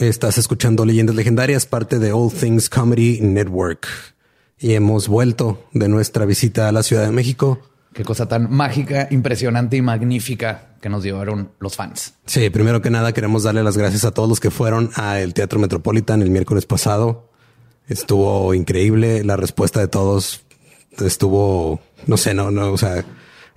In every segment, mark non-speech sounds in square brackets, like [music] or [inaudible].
Estás escuchando Leyendas Legendarias, parte de All Things Comedy Network. Y hemos vuelto de nuestra visita a la Ciudad de México. Qué cosa tan mágica, impresionante y magnífica que nos llevaron los fans. Sí, primero que nada queremos darle las gracias a todos los que fueron al Teatro Metropolitan el miércoles pasado. Estuvo increíble la respuesta de todos. Estuvo, no sé, no, no, o sea,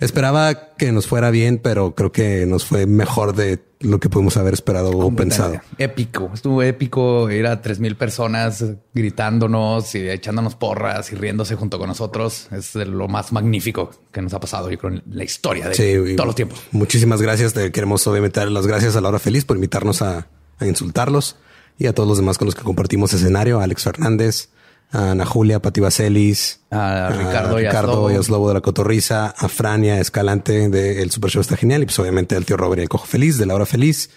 Esperaba que nos fuera bien, pero creo que nos fue mejor de lo que pudimos haber esperado o pensado. Épico, estuvo épico ir a tres mil personas gritándonos y echándonos porras y riéndose junto con nosotros. Es lo más magnífico que nos ha pasado, yo creo, en la historia de todos los tiempos. Muchísimas gracias. Te queremos obviamente dar las gracias a la hora feliz por invitarnos a, a insultarlos y a todos los demás con los que compartimos escenario, Alex Fernández, a Ana Julia, Pati Vaselis, a Ricardo, Ricardo y Oslobo de la Cotorriza, a Frania Escalante de El Super Show está genial y pues obviamente al tío Robert y el Cojo Feliz de la Hora Feliz,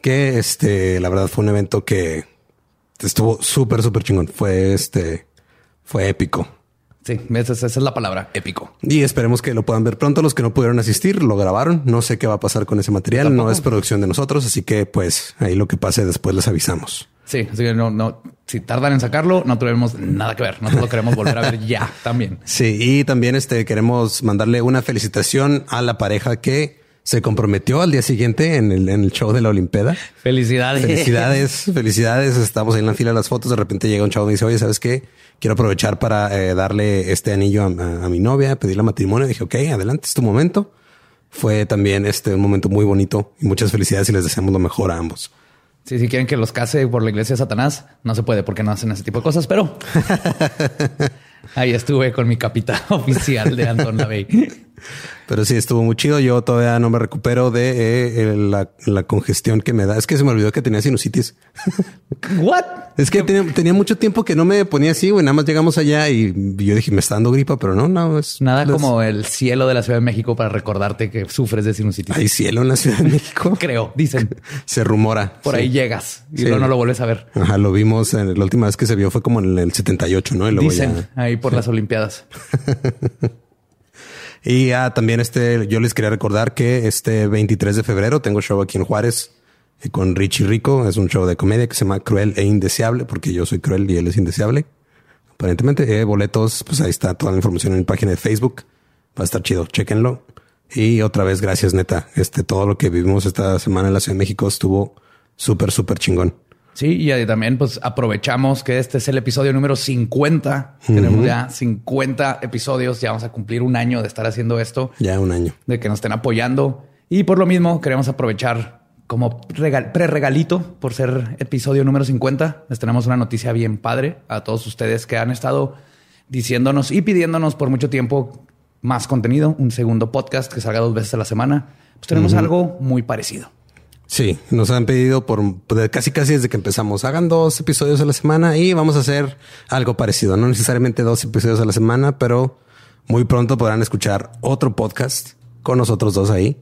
que este, la verdad fue un evento que estuvo súper, súper chingón. Fue este, fue épico. Sí, esa, es la palabra, épico. Y esperemos que lo puedan ver pronto. Los que no pudieron asistir lo grabaron. No sé qué va a pasar con ese material. No es producción de nosotros, así que pues ahí lo que pase después les avisamos. Sí, así que no, no, si tardan en sacarlo, no tenemos nada que ver. Nosotros lo queremos volver a ver [laughs] ya también. Sí, y también este queremos mandarle una felicitación a la pareja que se comprometió al día siguiente en el, en el show de la Olimpeda. Felicidades. Felicidades, [laughs] felicidades. Estamos ahí en la fila de las fotos. De repente llega un chavo y dice, oye, ¿sabes qué? Quiero aprovechar para eh, darle este anillo a, a, mi novia, pedirle matrimonio. dije, ok, adelante, es tu momento. Fue también este un momento muy bonito y muchas felicidades y les deseamos lo mejor a ambos. Sí, si quieren que los case por la iglesia de Satanás, no se puede porque no hacen ese tipo de cosas, pero [laughs] ahí estuve con mi capitán [laughs] oficial de Anton Lavey. Pero sí, estuvo muy chido. Yo todavía no me recupero de eh, la, congestión que me da. Es que se me olvidó que tenía sinusitis. [laughs] What? Es que tenía, mucho tiempo que no me ponía así, güey. Nada más llegamos allá y yo dije, me está dando gripa, pero no, no es nada como el cielo de la Ciudad de México para recordarte que sufres de sinusitis. Hay cielo en la Ciudad de México. [laughs] Creo, dicen. se rumora. Por ahí llegas y luego no lo vuelves a ver. Ajá, lo vimos. En, la última vez que se vio fue como en el 78, ¿no? dicen ahí por las Olimpiadas. [laughs] Y ah, también este, yo les quería recordar que este 23 de febrero tengo show aquí en Juárez eh, con Richie Rico. Es un show de comedia que se llama Cruel e Indeseable, porque yo soy cruel y él es indeseable. Aparentemente, eh, boletos, pues ahí está toda la información en mi página de Facebook. Va a estar chido, chéquenlo. Y otra vez, gracias, neta. Este, todo lo que vivimos esta semana en la Ciudad de México estuvo súper, súper chingón. Sí, y también pues aprovechamos que este es el episodio número 50. Tenemos ya 50 episodios, ya vamos a cumplir un año de estar haciendo esto. Ya un año. De que nos estén apoyando. Y por lo mismo queremos aprovechar como pre-regalito por ser episodio número 50. Les tenemos una noticia bien padre a todos ustedes que han estado diciéndonos y pidiéndonos por mucho tiempo más contenido, un segundo podcast que salga dos veces a la semana. Pues tenemos algo muy parecido. Sí, nos han pedido por casi casi desde que empezamos. Hagan dos episodios a la semana y vamos a hacer algo parecido. No necesariamente dos episodios a la semana, pero muy pronto podrán escuchar otro podcast con nosotros dos ahí.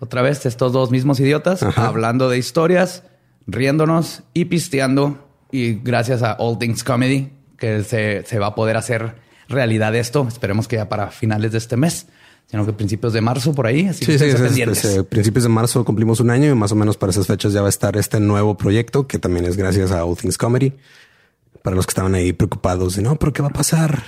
Otra vez, estos dos mismos idiotas hablando de historias, riéndonos y pisteando. Y gracias a All Things Comedy que se, se va a poder hacer realidad esto. Esperemos que ya para finales de este mes sino que principios de marzo por ahí. Así sí, sí, sí, principios de marzo cumplimos un año y más o menos para esas fechas ya va a estar este nuevo proyecto que también es gracias a All Things Comedy. Para los que estaban ahí preocupados de no, pero qué va a pasar.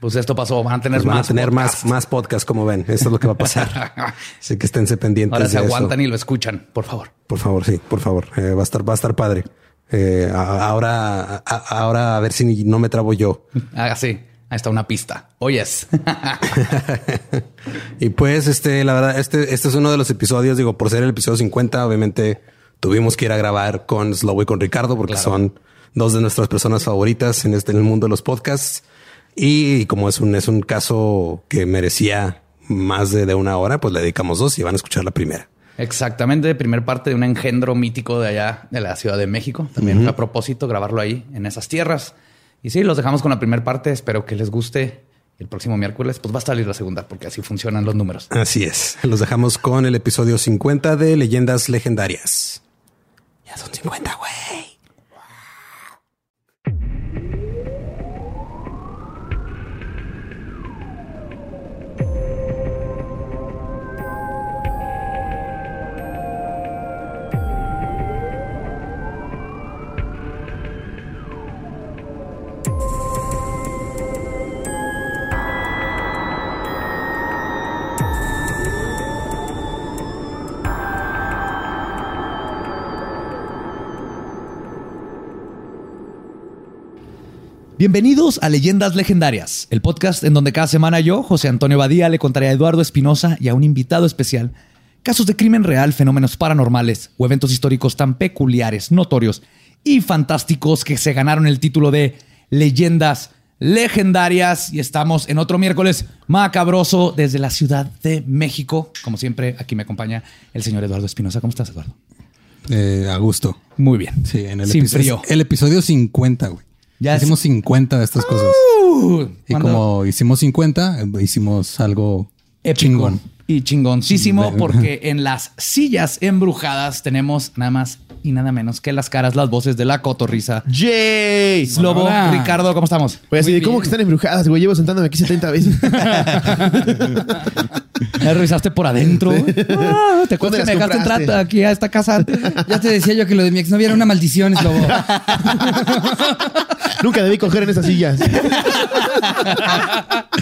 Pues esto pasó, van a tener pues más. Van a tener más, más podcasts, como ven. Esto es lo que va a pasar. [laughs] Así que esténse pendientes. Ahora se aguantan y lo escuchan, por favor. Por favor, sí, por favor. Eh, va a estar, va a estar padre. Eh, ahora, ahora a ver si no me trabo yo. [laughs] Ah, sí. Ahí está una pista. Oyes. [laughs] y pues, este, la verdad, este, este es uno de los episodios, digo, por ser el episodio 50, obviamente tuvimos que ir a grabar con Slow y con Ricardo porque son dos de nuestras personas favoritas en este, en el mundo de los podcasts. Y como es un, es un caso que merecía más de, una hora, pues le dedicamos dos y van a escuchar la primera. Exactamente, primer parte de un engendro mítico de allá de la Ciudad de México. También a propósito grabarlo ahí en esas tierras. Y sí, los dejamos con la primera parte. Espero que les guste. El próximo miércoles, pues va a salir la segunda, porque así funcionan los números. Así es. Los dejamos con el episodio 50 de Leyendas Legendarias. Ya son 50, güey. Bienvenidos a Leyendas Legendarias, el podcast en donde cada semana yo, José Antonio Badía, le contaré a Eduardo Espinosa y a un invitado especial casos de crimen real, fenómenos paranormales o eventos históricos tan peculiares, notorios y fantásticos que se ganaron el título de Leyendas Legendarias. Y estamos en otro miércoles macabroso desde la Ciudad de México. Como siempre, aquí me acompaña el señor Eduardo Espinosa. ¿Cómo estás, Eduardo? Eh, a gusto. Muy bien. Sí, en el, Sin episodio, frío. el episodio 50, güey. Ya hicimos 50 de estas cosas. Uh, Y como hicimos 50, eh, hicimos algo Épico chingón. Y chingoncísimo porque [laughs] en las sillas embrujadas tenemos nada más y nada menos que las caras, las voces de la cotorriza. ¡Yay! Lobo, Hola. Ricardo, ¿cómo estamos? Pues así, ¿cómo que están embrujadas, güey? Llevo sentándome aquí 70 veces. [laughs] ¿Me revisaste por adentro? Ah, ¿Te acuerdas ¿Dónde que me dejaste compraste? entrar aquí a esta casa? Ya te decía yo que lo de mi exnovia era una maldición, es lobo. [laughs] Nunca debí coger en esas sillas.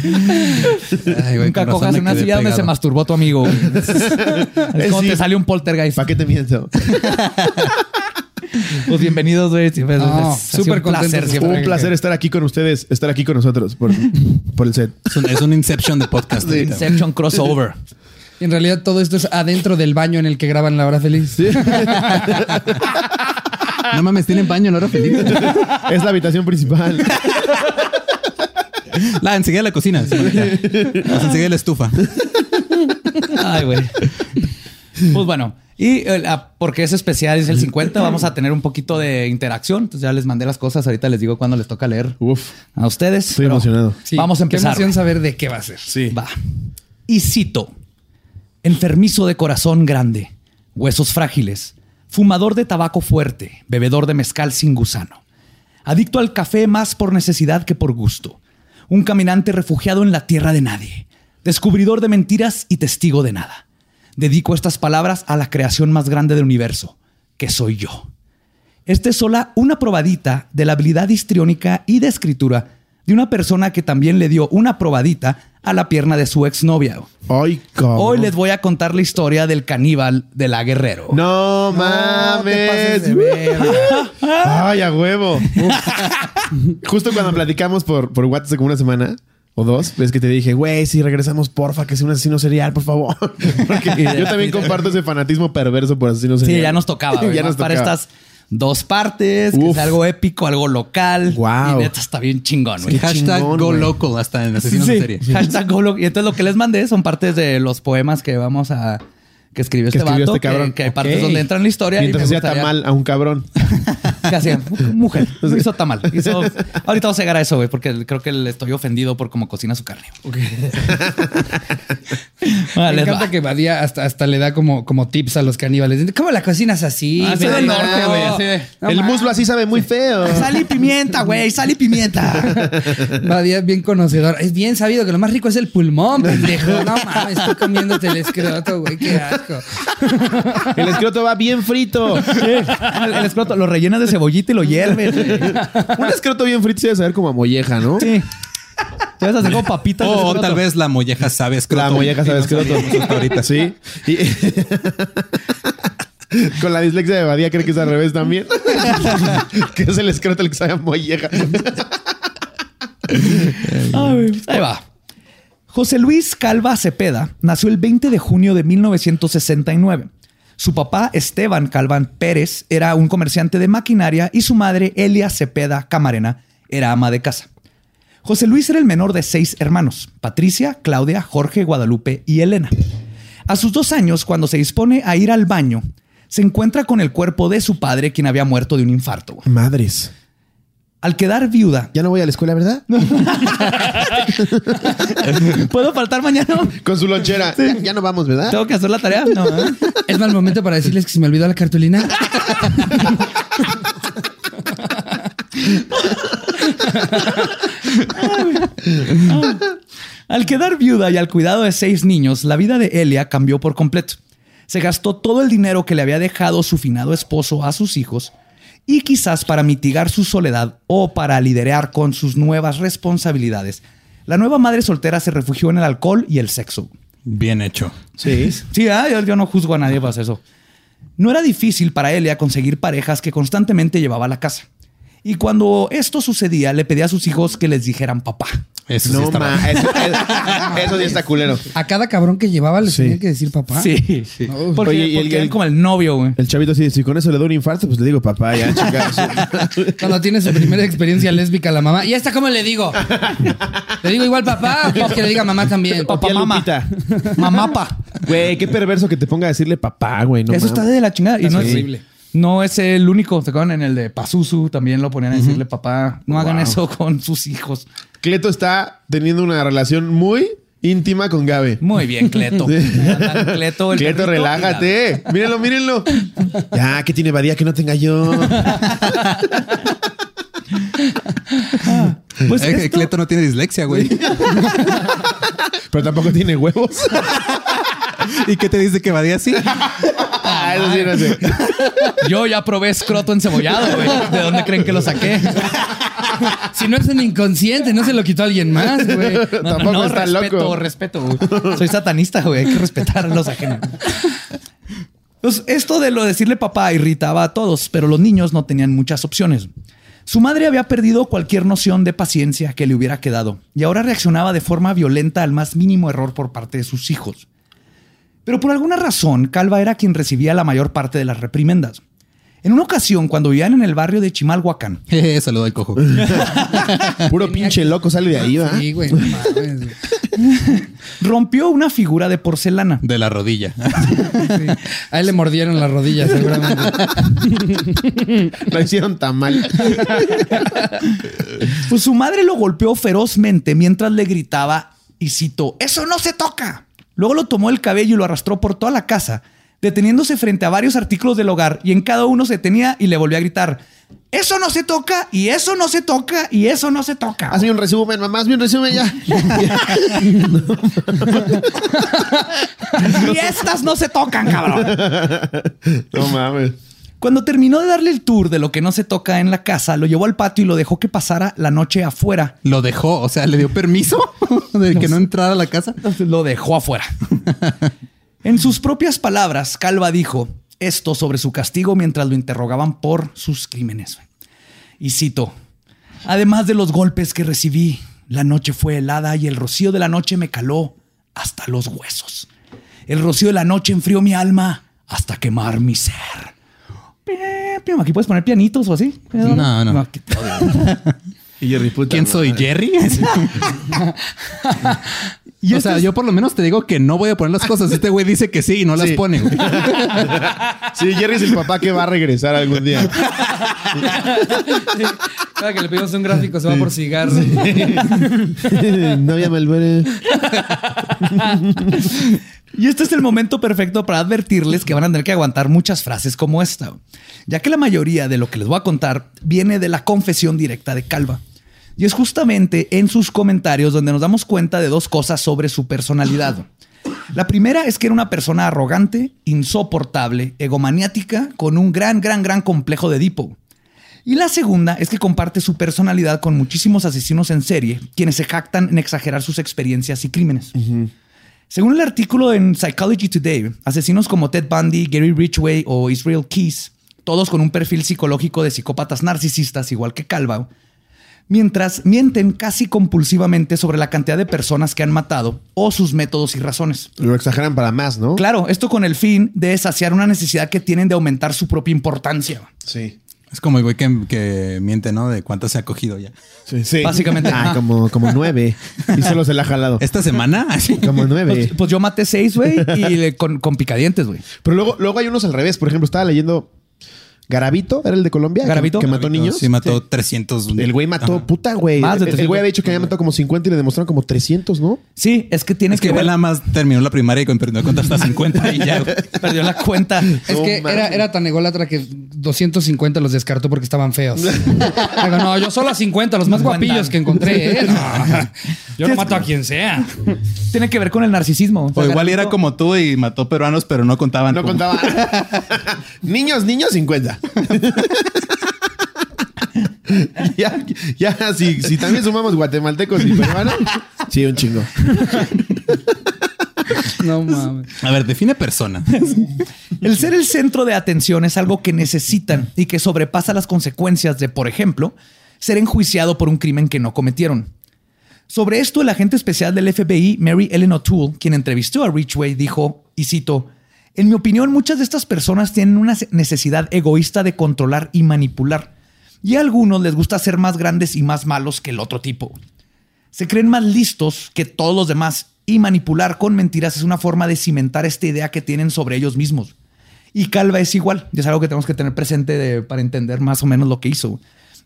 Ay, güey, Nunca cojas en una silla donde se masturbó tu amigo. [laughs] es como Sí. te sale un poltergeist. ¿Para qué te miento? [laughs] Pues bienvenidos, güey. Siempre No, es- ha sido súper un placer siempre. Un placer estar aquí con ustedes, estar aquí con nosotros por, [laughs] por el set. Es un, es un Inception de podcast. Inception crossover. Y en realidad todo esto es adentro del baño en el que graban La Hora Feliz. No mames, tienen baño, no era feliz. Es la habitación principal. La, enseguida la cocina. sí, enseguida la estufa. Ay, güey. Pues bueno, y eh, porque es especial, es el 50, vamos a tener un poquito de interacción. Entonces ya les mandé las cosas. Ahorita les digo cuándo les toca leer Uf. a ustedes. Estoy emocionado. Sí, Vamos a Qué empezar. emoción saber de qué va a ser. Sí. Va. Y cito: Enfermizo de corazón grande, huesos frágiles, fumador de tabaco fuerte, bebedor de mezcal sin gusano, adicto al café más por necesidad que por gusto, un caminante refugiado en la tierra de nadie, descubridor de mentiras y testigo de nada. Dedico estas palabras a la creación más grande del universo, que soy yo. Esta es sola una probadita de la habilidad histriónica y de escritura de una persona que también le dio una probadita a la pierna de su exnovia. Ay. Hoy les voy a contar la historia del caníbal de la Guerrero. No No te pases de mames. Ay, a huevo. Justo cuando platicamos por, por WhatsApp como una semana o dos, ves que te dije, güey, si regresamos, porfa, que sea un asesino serial, por favor. [laughs] Porque [laughs] yo también comparto ese fanatismo perverso por asesino Sí, serial. ya nos tocaba. [laughs] güey, ya ¿no? nos Para tocaba. estas dos partes, que es algo épico, algo local. Guau. Y neta está bien chingón, güey. Hashtag chingón, go güey. local hasta en asesinos Sí, serie. Hashtag go local. Y entonces lo que les mandé son partes de los poemas que vamos a... Que escribió Que este escribió vato, este cabrón. que, que hay partes donde entra en la historia. y Mientras me hacía gustaría- tamal a un cabrón. [laughs] ¿Qué hacía? Mujer. [laughs] Hizo tamal. Hizo... Ahorita vamos a llegar a eso, güey, porque creo que le estoy ofendido por cómo cocina su carne. [laughs] Vale, Me les encanta va. que Badía hasta, hasta le da como, como tips a los caníbales. ¿Cómo la cocinas así? Ah, del no, norte, güey, no el muslo así sabe muy feo. Sal y pimienta, güey. Sal y pimienta. Badía es bien conocedor. Es bien sabido que lo más rico es el pulmón, pendejo. No mames, estoy comiéndote el escroto, güey. Qué asco. [laughs] El escroto va bien frito. el, el escroto lo rellenas de cebollita y lo hierves. Un escroto bien frito se debe saber como a molleja, ¿no? Sí. Te vas a hacer como papitas. de O escroto. tal vez la molleja sabe escroto. La molleja sabe Y no escroto. sabíamos hasta ahorita. Sí. Y- [laughs] Con la dislexia de Badía cree que es al revés también. [laughs] que es el escroto el que sabe a molleja. Ahí va. José Luis Calva Cepeda nació el 20 de junio de 1969. Su papá, Esteban Calván Pérez, era un comerciante de maquinaria y su madre, Elia Cepeda Camarena, era ama de casa. José Luis era el menor de seis hermanos, Patricia, Claudia, Jorge, Guadalupe y Elena. A sus dos años, cuando se dispone a ir al baño, se encuentra con el cuerpo de su padre, quien había muerto de un infarto. Madres. Al quedar viuda, Ya no voy a la escuela, ¿verdad? [laughs] ¿puedo faltar mañana? Con su lonchera. Ya, ya no vamos, ¿verdad? ¿Tengo que hacer la tarea? No, ¿eh? Es mal momento para decirles que se me olvidó la cartulina. Al quedar viuda y al cuidado de seis niños, la vida de Elia cambió por completo. Se gastó todo el dinero que le había dejado su finado esposo a sus hijos y quizás para mitigar su soledad o para liderar con sus nuevas responsabilidades, la nueva madre soltera se refugió en el alcohol y el sexo. Bien hecho. Sí. Sí, ah, yo, yo no juzgo a nadie por eso. No era difícil para Elia conseguir parejas que constantemente llevaba a la casa. Y cuando esto sucedía, le pedía a sus hijos que les dijeran papá. Eso sí No, está ma, mal. [laughs] eso, eso- eso sí está culero. A cada cabrón que llevaba le Sí. tenía que decir papá. Sí, sí. Porque, Oye, y el- porque eran el- como el novio, güey. El chavito así, si con eso le doy un infarto, pues le digo papá, ya, [laughs] chicas. Cuando tiene su primera experiencia lésbica a la mamá. ¿Y esta cómo le digo? ¿Le digo igual papá o que le diga mamá también? Papá, mamá. Lupita. Mamapa. Güey, qué perverso que te ponga a decirle papá, güey. No Eso está de la chingada. Y no, Es es, horrible. no es el único. ¿Se acuerdan? En el de Pazuzu también lo ponían a decirle papá. No hagan Wow. eso con sus hijos. Cleto está teniendo una relación muy íntima con Gabe. Muy bien, Cleto. [laughs] Sí. Cleto, el Cleto, relájate. Mírenlo, mírenlo. Ya, que tiene badía que no tenga yo. [laughs] Pues Eh, Cleto no tiene dislexia, güey. [laughs] Pero tampoco tiene huevos. ¿Y qué te dice que va de así? Ah, eso sí, no sé. yo ya probé escroto encebollado, güey. ¿De dónde creen que lo saqué? Si no es un inconsciente, no se lo quitó alguien más, güey. No, Tampoco no, está respeto, loco. respeto. güey. Soy satanista, güey. Hay que respetar a los ajenos. Pues esto de lo de decirle papá irritaba a todos, pero los niños no tenían muchas opciones. Su madre había perdido cualquier noción de paciencia que le hubiera quedado y ahora reaccionaba de forma violenta al más mínimo error por parte de sus hijos. Pero por alguna razón, Calva era quien recibía la mayor parte de las reprimendas. En una ocasión, cuando vivían en el barrio de Chimalhuacán, [laughs] Eh, Saludo al cojo. [laughs] Puro pinche loco sale de ahí, ¿va? Sí, güey. no mames, güey. [laughs] rompió una figura de porcelana. De la rodilla. Sí. Ahí le mordieron las rodillas, seguramente. Lo hicieron tan mal. Pues su madre lo golpeó ferozmente mientras le gritaba y citó, ¡Eso no se toca! Luego lo tomó el cabello y lo arrastró por toda la casa, deteniéndose frente a varios artículos del hogar y en cada uno se tenía y le volvió a gritar, ¡Eso no se toca! Y eso no se toca y eso no se toca. Hazme un resumen, mamá, hazme un resumen ya. [laughs] y estas no se tocan, cabrón. [laughs] No mames. Cuando terminó de darle el tour de lo que no se toca en la casa, lo llevó al patio y lo dejó que pasara la noche afuera. Lo dejó, o sea, le dio permiso [laughs] de que no entrara a la casa. Lo dejó afuera. [laughs] en sus propias palabras, Calva dijo esto sobre su castigo mientras lo interrogaban por sus crímenes. Y cito, además de los golpes que recibí, la noche fue helada y el rocío de la noche me caló hasta los huesos. El rocío de la noche enfrió mi alma hasta quemar mi ser. Aquí puedes poner pianitos o así. No, no. aquí te odio. [laughs] Y Jerry, puta ¿Quién soy? ¿Jerry? [laughs] [laughs] Y o este sea, es- yo por lo menos te digo que no voy a poner las cosas. Este güey dice que sí y no las Sí. pone. güey. [laughs] Sí, Jerry es el papá que va a regresar algún día. Cada que le pedimos un gráfico se va por cigarro. [laughs] no había Melbourne. Y este es el momento perfecto para advertirles que van a tener que aguantar muchas frases como esta, ya que la mayoría de lo que les voy a contar viene de la confesión directa de Calva. Y es justamente en sus comentarios donde nos damos cuenta de dos cosas sobre su personalidad. La primera es que era una persona arrogante, insoportable, egomaniática, con un gran, gran, gran complejo de Edipo. Y la segunda es que comparte su personalidad con muchísimos asesinos en serie, quienes se jactan en exagerar sus experiencias y crímenes. Según el artículo en Psychology Today, asesinos como Ted Bundy, Gary Ridgway o Israel Keys, todos con un perfil psicológico de psicópatas narcisistas igual que Calva, mientras mienten casi compulsivamente sobre la cantidad de personas que han matado o sus métodos y razones. Lo exageran para más, ¿no? Claro, esto con el fin de saciar una necesidad que tienen de aumentar su propia importancia. Sí. Es como el güey que, que miente, ¿no? De cuántas se ha cogido ya. Sí, sí. Básicamente. Ah, como, como nueve. [laughs] Y solo se la ha jalado. Esta semana, [laughs] así. Como nueve. Pues, pues yo maté seis, güey, y le- con, con picadientes, güey. Pero luego, luego hay unos al revés. Por ejemplo, estaba leyendo Garabito, ¿era el de Colombia? Garabito. Que, que mató niños. Sí, mató 300. El güey mató, Ajá. puta, güey. Más de El- El 300. güey había dicho que había matado como 50 y le demostraron como 300, ¿no? Sí, es que tienes Es que que ver. nada más terminó la primaria y perdió la cuenta hasta 50 y ya. [laughs] Perdió la cuenta. Es que era, era tan ególatra que 250 los descartó porque estaban feos. [laughs] Digo, no, yo solo a 50, los más guapillos que encontré. ¿eh? No, [laughs] yo no mato a quien sea. Tiene que ver con el narcisismo. O igual era como tú y mató peruanos, pero no contaban. No como- contaba. niños, niños, 50. [laughs] ya, ya, si, si también sumamos guatemaltecos y peruanos, sí, un chingo. No mames. A ver, define persona. El ser el centro de atención es algo que necesitan y que sobrepasa las consecuencias de, por ejemplo, ser enjuiciado por un crimen que no cometieron. Sobre esto, el agente especial del FBI, Mary Ellen O'Toole, quien entrevistó a Richway, dijo, y cito, en mi opinión, muchas de estas personas tienen una necesidad egoísta de controlar y manipular, y a algunos les gusta ser más grandes y más malos que el otro tipo. Se creen más listos que todos los demás y manipular con mentiras es una forma de cimentar esta idea que tienen sobre ellos mismos. Y Calva es igual, y es algo que tenemos que tener presente para entender más o menos lo que hizo.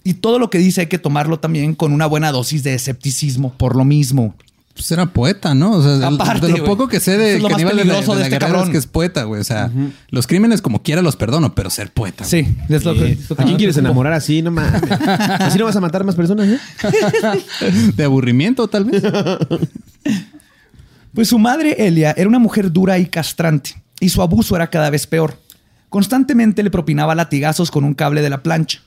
Y todo lo que dice hay que tomarlo también con una buena dosis de escepticismo por lo mismo. Pues era poeta, ¿no? O sea, de- Aparte, de lo poco que sé de es lo más de, de de la este cabrón. es que es poeta, güey. O sea, los crímenes como quiera los perdono, pero ser poeta. Sí, es lo que... es lo que ¿A quién quieres enamorar así? No mames. [laughs] Así no vas a matar más personas, ¿eh? [laughs] De aburrimiento, tal vez. [laughs] Pues su madre, Elia, era una mujer dura y castrante, y su abuso era cada vez peor. Constantemente le propinaba latigazos con un cable de la plancha.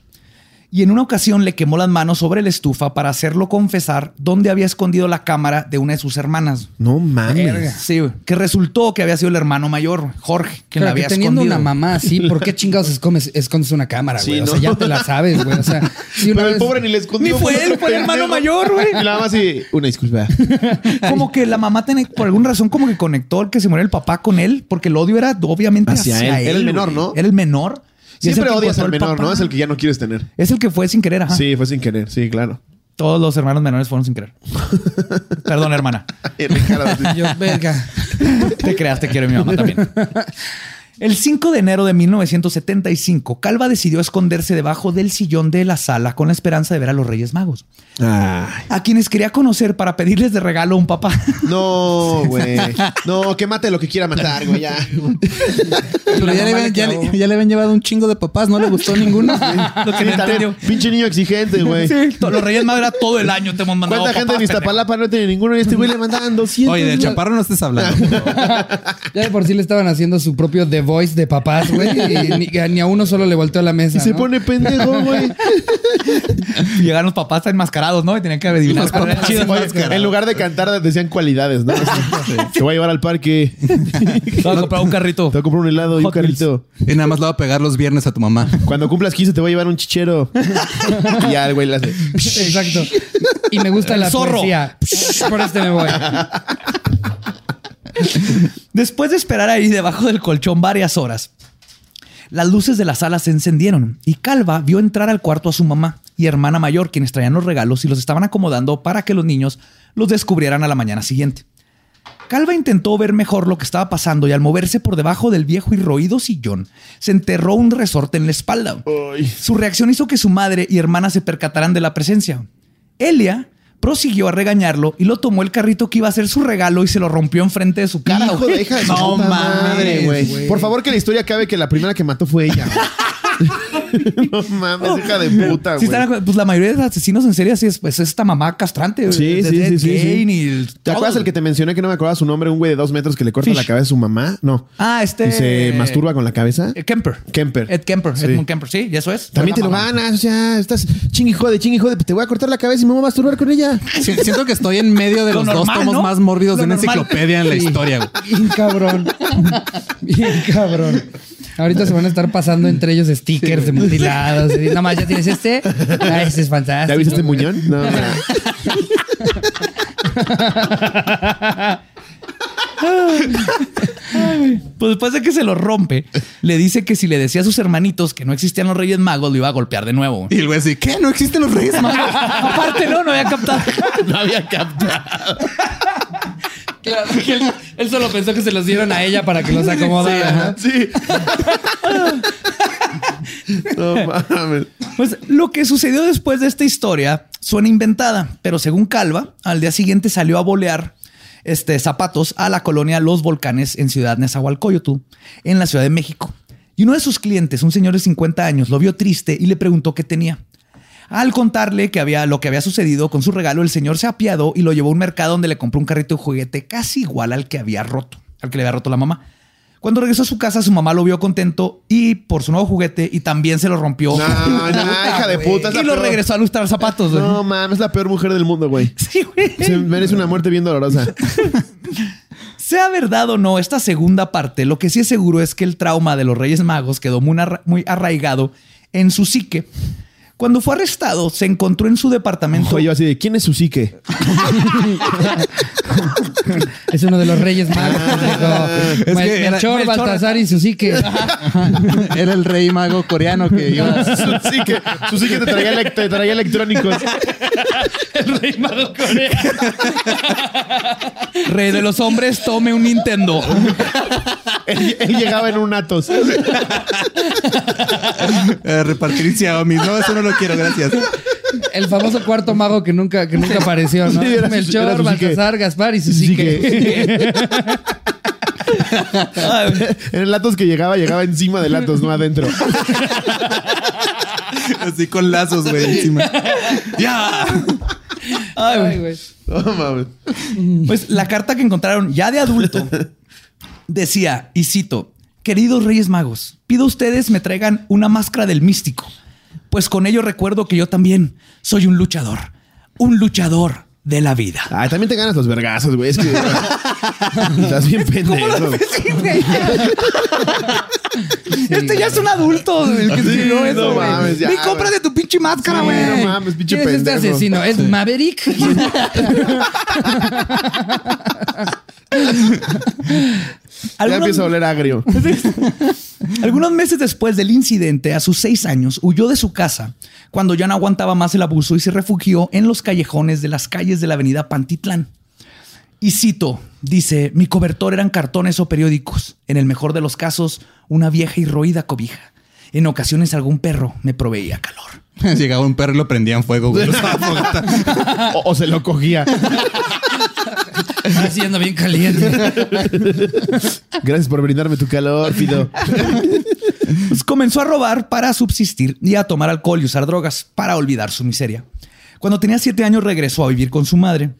Y en una ocasión le quemó las manos sobre la estufa para hacerlo confesar dónde había escondido la cámara de una de sus hermanas. No mames. Sí, güey, que resultó que había sido el hermano mayor, Jorge, quien la Pero que había teniendo escondido. una mamá así, ¿por qué chingados escondes, escondes una cámara, Sí, güey? O sea, ¿no? ya te la sabes, güey. O sea, si una Pero el vez- pobre ni le escondió. Ni fue él, fue el hermano mayor, güey. Y la mamá así, una disculpa. [laughs] Como que la mamá tenía, por alguna razón, como que conectó el que se murió el papá con él, porque el odio era obviamente Hacia hacia, él. él. Era el menor. ¿no? Era el menor. Siempre odias al menor, papá. ¿no? Es el que ya no quieres tener. Es el que fue sin querer, ajá. Sí, fue sin querer. Sí, claro. Todos los hermanos menores fueron sin querer. [laughs] Perdón, hermana. [laughs] Yo, verga. Te creas, te quiero mi mamá también. [laughs] El 5 de enero de 1975, Calva decidió esconderse debajo del sillón de la sala con la esperanza de ver a los Reyes Magos, Ay. a quienes quería conocer para pedirles de regalo un papá. No, güey. No, que mate lo que quiera matar, güey. Ya. Pero ya le, habían, ya, le, ya le habían llevado un chingo de papás, no le gustó ninguno. Lo que entendió. Pinche niño exigente, güey. Sí, to- los Reyes Magos era todo el año te hemos mandado ¿Cuánta gente en papás, Iztapalapa no tiene ninguno? Y este güey le mandaban 200. Oye, del chaparro no estés hablando. [laughs] Ya de por sí le estaban haciendo su propio The Voice de papás, güey. Y ni, ni a uno solo le volteó la mesa. Y se ¿no? pone pendejo, güey. [laughs] Llegaron los papás enmascarados, ¿no? Y tenían que adivinar. Los papás. Oye, en lugar de cantar, decían cualidades, ¿no? Te voy a llevar al parque. Te voy a comprar un carrito. Te voy a comprar un helado y un carrito. Y nada más le va a pegar los viernes a tu mamá. Cuando cumplas 15 te voy a llevar un chichero. [laughs] Y ya el güey le hace. Exacto. Y me gusta El la zorro. poesía. Por este me voy. Después de esperar ahí debajo del colchón varias horas, las luces de la sala se encendieron y Calva vio entrar al cuarto a su mamá y hermana mayor, quienes traían los regalos y los estaban acomodando para que los niños los descubrieran a la mañana siguiente. Calva intentó ver mejor lo que estaba pasando y al moverse por debajo del viejo y roído sillón, se enterró un resorte en la espalda. Ay. Su reacción hizo que su madre y hermana se percataran de la presencia. Elia prosiguió a regañarlo y lo tomó el carrito que iba a ser su regalo y se lo rompió enfrente de su cara. Hijo güey. de hija de su No madre, güey. Por favor, que la historia acabe que la primera que mató fue ella. [laughs] [laughs] no mames, hija de puta, Sí, güey. están- pues la mayoría de los asesinos en serie así es, pues, es esta mamá castrante. güey. Sí, sí, sí, sí, sí. Kane y el- ¿Te acuerdas el que te mencioné que no me acordaba su nombre? Un güey de dos metros que le corta Fish. la cabeza a su mamá. No. Ah, este. Y se masturba con la cabeza. Eh, Kemper. Kemper. Ed Kemper. Sí. Edmund Kemper. Sí, y eso es. También te lo ganas, o sea, estás chingue jode, jode, te voy a cortar la cabeza y me voy a masturbar con ella. Si- Siento que estoy en medio de Lo los dos tomos ¿no? más mórbidos Lo de una normal. enciclopedia en la historia, güey. Bien cabrón. Bien cabrón. Ahorita se van a estar pasando entre ellos stickers de mutilados. Y Nada más, ¿ya tienes este? Ah, este es fantástico. ¿Ya viste este muñón? No, no. Pues después de que se lo rompe, le dice que si le decía a sus hermanitos que no existían los Reyes Magos, lo iba a golpear de nuevo. Y el güey así, ¿qué? ¿No existen los reyes magos? [laughs] Aparte, no, no había captado. [laughs] no había captado. Claro, que [laughs] él, él solo pensó que se los dieron a ella para que los acomodara. Sí. [laughs] no mames. Pues lo que sucedió después de esta historia suena inventada, pero según Calva, al día siguiente salió a bolear este, zapatos a la colonia Los Volcanes en Ciudad Nezahualcóyotl, en la Ciudad de México. Y uno de sus clientes, un señor de 50 años, lo vio triste y le preguntó qué tenía. Al contarle que había lo que había sucedido con su regalo, el señor se apiadó y lo llevó a un mercado donde le compró un carrito de juguete casi igual al que había roto, al que le había roto la mamá. Cuando regresó a su casa, su mamá lo vio contento y por su nuevo juguete y también se lo rompió. No, no, [laughs] hija de puta. y lo peor. regresó a lustrar zapatos. güey. No mames, es la peor mujer del mundo, güey. [laughs] Sí, güey. Se merece una muerte bien dolorosa. [laughs] Sea verdad o no esta segunda parte, lo que sí es seguro es que el trauma de los Reyes Magos quedó muy arraigado en su psique. Cuando fue arrestado, se encontró en su departamento. Ojo, yo así de, ¿quién es su psique? [laughs] Es uno de los reyes magos. pendejo. Es Mel- que era- Melchor, Melchor. Baltasar y Susique. [laughs] Era el rey mago coreano que iba. [laughs] su psique, su psique te traía, elec- te traía electrónicos. El rey mago coreano. Rey de los hombres, tome un Nintendo. él, él llegaba en un Atos. Eh, repartir Xiaomi. No, eso no lo quiero, gracias. El famoso cuarto mago que nunca, que nunca apareció, ¿no? Sí, era su- Melchor, era Susique. Baltasar, Gaspar y Susique. [laughs] En el Atos que llegaba, llegaba encima del Atos, no adentro. Así con lazos, güey, encima. ¡Ya! Ay, güey. No mames. Pues la carta que encontraron ya de adulto decía, y cito, queridos Reyes Magos, pido a ustedes me traigan una máscara del místico, pues con ello recuerdo que yo también soy un luchador, un luchador de la vida. Ay, también te ganas los vergazos, güey. Es que [laughs] estás bien pendejo. [laughs] este ya es un adulto el que Sí, no eso, mames, ya, Ve, cómprate tu pinche máscara, Sí, güey. no mames, pinche ¿Quién es este pendejo. asesino? ¿Es Maverick? [laughs] Ya Algunos- empieza a oler agrio. [laughs] Algunos meses después del incidente, a sus seis años, huyó de su casa cuando ya no aguantaba más el abuso y se refugió en los callejones de las calles de la avenida Pantitlán. Y cito, dice, mi cobertor eran cartones o periódicos, en el mejor de los casos, una vieja y roída cobija. En ocasiones algún perro me proveía calor. [laughs] Llegaba un perro y lo prendían fuego, güey. [laughs] O, o se lo cogía. Haciendo bien caliente. [laughs] Gracias por brindarme tu calor, Fido. Pues comenzó a robar para subsistir y a tomar alcohol y usar drogas para olvidar su miseria. Cuando tenía siete años regresó a vivir con su madre,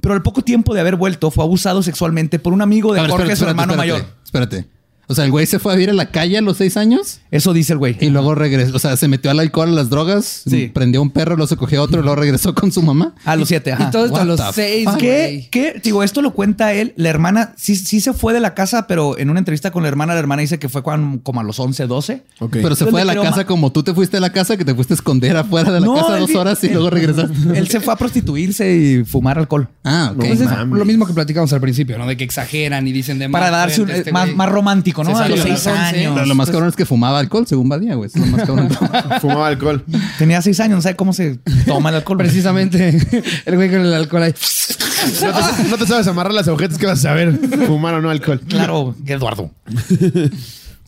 pero al poco tiempo de haber vuelto fue abusado sexualmente por un amigo de ver, Jorge, espérate, su hermano espérate, mayor. Espérate. O sea, el güey se fue a vivir a la calle a los seis años Eso dice el güey. y luego regresó. O sea, se metió al alcohol, a las drogas, Sí. prendió un perro, luego se cogió otro y luego regresó con su mamá. A los siete, ajá. Y todo esto a los seis, fuck? ¿Qué? ¿Qué? Digo, esto lo cuenta él. La hermana sí, sí se fue de la casa, pero en una entrevista con la hermana, la hermana dice que fue cuando, como a los 11, 12. Ok. Pero se fue a la casa como tú te fuiste a la casa, que te fuiste a esconder afuera de la No, casa dos horas y luego regresaste. [laughs] Él se fue a prostituirse y fumar alcohol. Ah, ok. Entonces, lo mismo que platicamos al principio, ¿no? De que exageran y dicen de más. Para darse un, este más romántico, ¿no? Se A los seis las 11. años. Pero lo más cabrón es que fumaba alcohol, según Badía, güey. Es lo más cabrón. [laughs] Fumaba alcohol. Tenía seis años, no sabe cómo se toma el alcohol. Precisamente [laughs] el güey con el alcohol ahí. No te, no te sabes amarrar las agujetas que vas a saber fumar o no alcohol. Claro, Eduardo.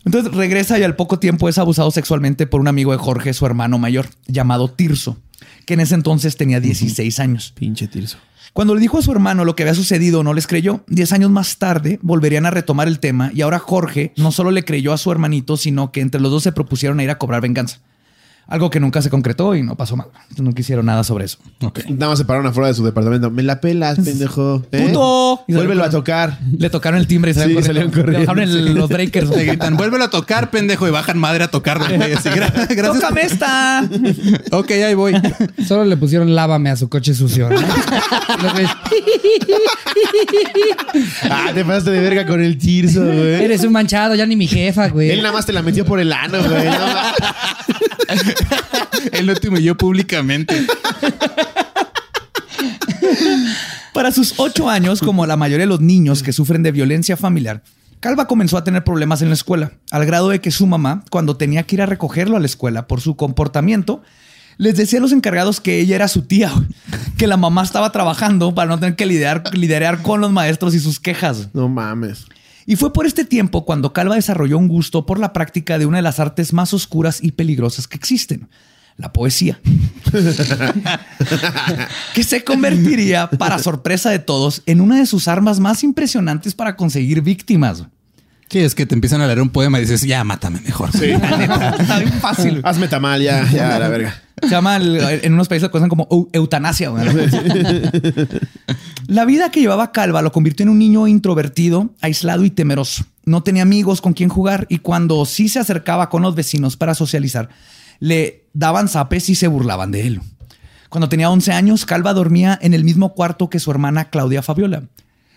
Entonces regresa y al poco tiempo es abusado sexualmente por un amigo de Jorge, su hermano mayor, llamado Tirso, que en ese entonces tenía 16 años. Pinche tirso. Cuando le dijo a su hermano lo que había sucedido, no les creyó. Diez años más tarde volverían a retomar el tema y ahora Jorge no solo le creyó a su hermanito, sino que entre los dos se propusieron a ir a cobrar venganza. Algo que nunca se concretó y no pasó mal. No quisieron nada sobre eso. Ok. Nada más se pararon afuera de su departamento. Me la pelas, pendejo. ¿Eh? ¡Puto! Y Vuélvelo a tocar. Le tocaron el timbre y salieron Sí, corriendo. salieron corriendo, Le el- sí. los breakers. Te gritan, vuélvelo a tocar, pendejo, y bajan madre a tocarlo. Así, [laughs] gracias. ¡Tócame esta! [laughs] Ok, ahí voy. Solo le pusieron lávame a su coche sucio, [laughs] Ah, te pasaste de verga con el tirso, güey. Eres un manchado, ya ni mi jefa, güey. Él nada más te la metió por el ano, güey. No, [laughs] Él lo te humilló públicamente. Para sus ocho años, como la mayoría de los niños que sufren de violencia familiar, Calva comenzó a tener problemas en la escuela, al grado de que su mamá, cuando tenía que ir a recogerlo a la escuela por su comportamiento, les decía a los encargados que ella era su tía, [laughs] que la mamá estaba trabajando para no tener que lidiar, lidiar con los maestros y sus quejas. no mames. Y fue por este tiempo cuando Calva desarrolló un gusto por la práctica de una de las artes más oscuras y peligrosas que existen, la poesía. [laughs] que se convertiría, para sorpresa de todos, en una de sus armas más impresionantes para conseguir víctimas. Sí, es que te empiezan a leer un poema y dices, ya, mátame mejor. Sí. [laughs] Está bien fácil. Hazme tamal, ya, ya, a la verga. Se llama, el- en unos países lo conocen como eu- eutanasia. La vida que llevaba Calva lo convirtió en un niño introvertido, aislado y temeroso. No tenía amigos con quien jugar y cuando sí se acercaba con los vecinos para socializar, le daban zapes y se burlaban de él. Cuando tenía 11 años, Calva dormía en el mismo cuarto que su hermana Claudia Fabiola.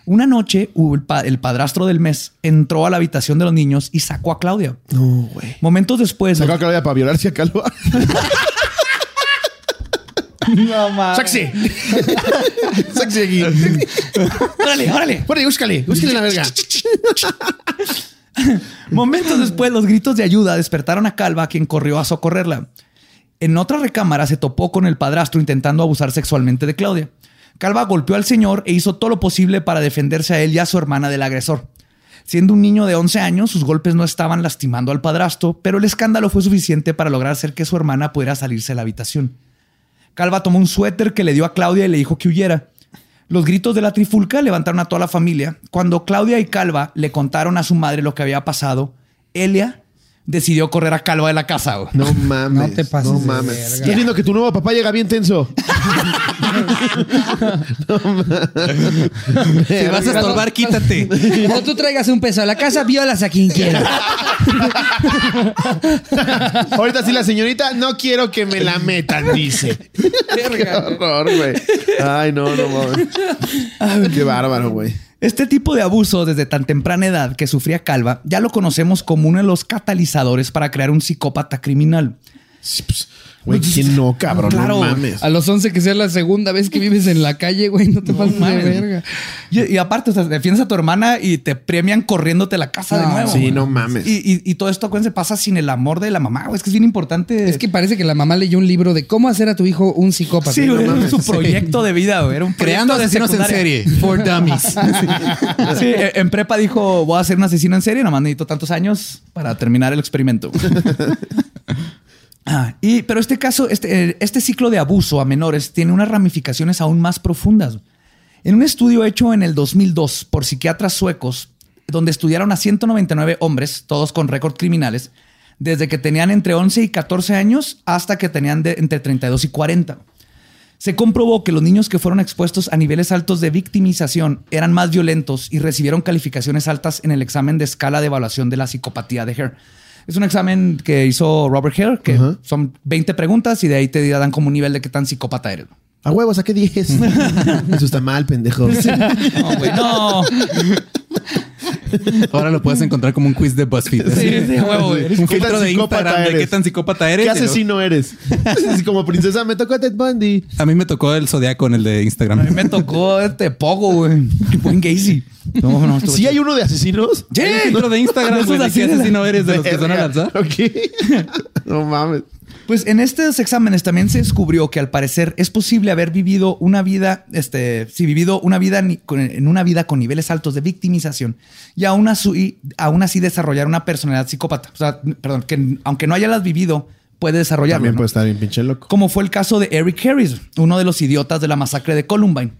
Una noche, el, el, padrastro del mes entró a la habitación de los niños y sacó a Claudia. No, güey. Momentos después. Sacó a Claudia para violarse a Calva. No mames. ¡Sexy! ¡Sexy aquí! ¡Órale, órale! ¡Órale, búscale! ¡Búscale la verga! Momentos después, los gritos de ayuda despertaron a Calva, quien corrió a socorrerla. En otra recámara se topó con el padrastro intentando abusar sexualmente de Claudia. Calva golpeó al señor e hizo todo lo posible para defenderse a él y a su hermana del agresor. Siendo un niño de 11 años, sus golpes no estaban lastimando al padrastro, pero el escándalo fue suficiente para lograr hacer que su hermana pudiera salirse de la habitación. Calva tomó un suéter que le dio a Claudia y le dijo que huyera. Los gritos de la trifulca levantaron a toda la familia. Cuando Claudia y Calva le contaron a su madre lo que había pasado, Elia decidió correr a Calva de la casa. No mames. No te pases No de mames. verga. Estás viendo que tu nuevo papá llega bien tenso. [laughs] Si vas a estorbar, quítate. Cuando tú traigas un peso a la casa, violas a quien quieras. Ahorita sí la señorita, no quiero que me la metan, dice. Qué horror, güey. Ay, no, no mames. Qué bárbaro, güey. Este tipo de abuso desde tan temprana edad que sufría Calva ya lo conocemos como uno de los catalizadores para crear un psicópata criminal. Sí, pues, Güey, ¿quién no, cabrón? Claro. No mames. A los 11 que sea la segunda vez que vives en la calle, güey, no te pases de verga. Y, y aparte, o sea, defiendes a tu hermana y te premian corriéndote la casa de No, nuevo. Sí, güey. no mames. Y, y- y todo esto acuérdense, pasa sin el amor de la mamá, güey. Es que es bien importante. Es que parece que la mamá leyó un libro de cómo hacer a tu hijo un psicópata. sí, güey, era su proyecto de vida, güey. Era un Creando proyecto de asesinos en serie. [laughs] For dummies. [laughs] Sí, eh, en prepa dijo, voy a ser un asesino en serie, nomás necesito tantos años para terminar el experimento. [laughs] Ah, y, pero este caso, este, eh, este ciclo de abuso a menores tiene unas ramificaciones aún más profundas. En un estudio hecho en el 2002 por psiquiatras suecos, donde estudiaron a 199 hombres, todos con récord criminales, desde que tenían entre 11 y 14 años hasta que tenían entre 32 y 40. Se comprobó que los niños que fueron expuestos a niveles altos de victimización eran más violentos y recibieron calificaciones altas en el examen de escala de evaluación de la psicopatía de Hare. Es un examen que hizo Robert Hare, que son 20 preguntas y de ahí te dan como un nivel de qué tan psicópata eres. A huevo, saqué 10. [laughs] Eso está mal, pendejo. [laughs] No, güey, no. [laughs] Ahora lo puedes encontrar como un quiz de BuzzFeed. Sí, sí, a [laughs] huevo, güey. Un ¿Qué tan filtro de Instagram de qué tan psicópata eres. ¿Qué asesino eres? [laughs] Así como princesa, me tocó Ted Bundy. A mí me tocó el zodiaco en el de A Instagram. mí me tocó este poco, güey. Buen Gacy. No, no, ¿Sí hay uno de asesinos? Sí. Hay un filtro de Instagram, güey, qué asesino eres de los que son al Verga. azar. Ok. No mames. Pues en estos exámenes también se descubrió que al parecer es posible haber vivido una vida, este, sí, vivido una vida en una vida con niveles altos de victimización y aún así, aún así desarrollar una personalidad psicópata. O sea, perdón, que aunque no hayas vivido, puede desarrollarlo. También ¿no? puede estar bien pinche loco. Como fue el caso de Eric Harris, uno de los idiotas de la masacre de Columbine,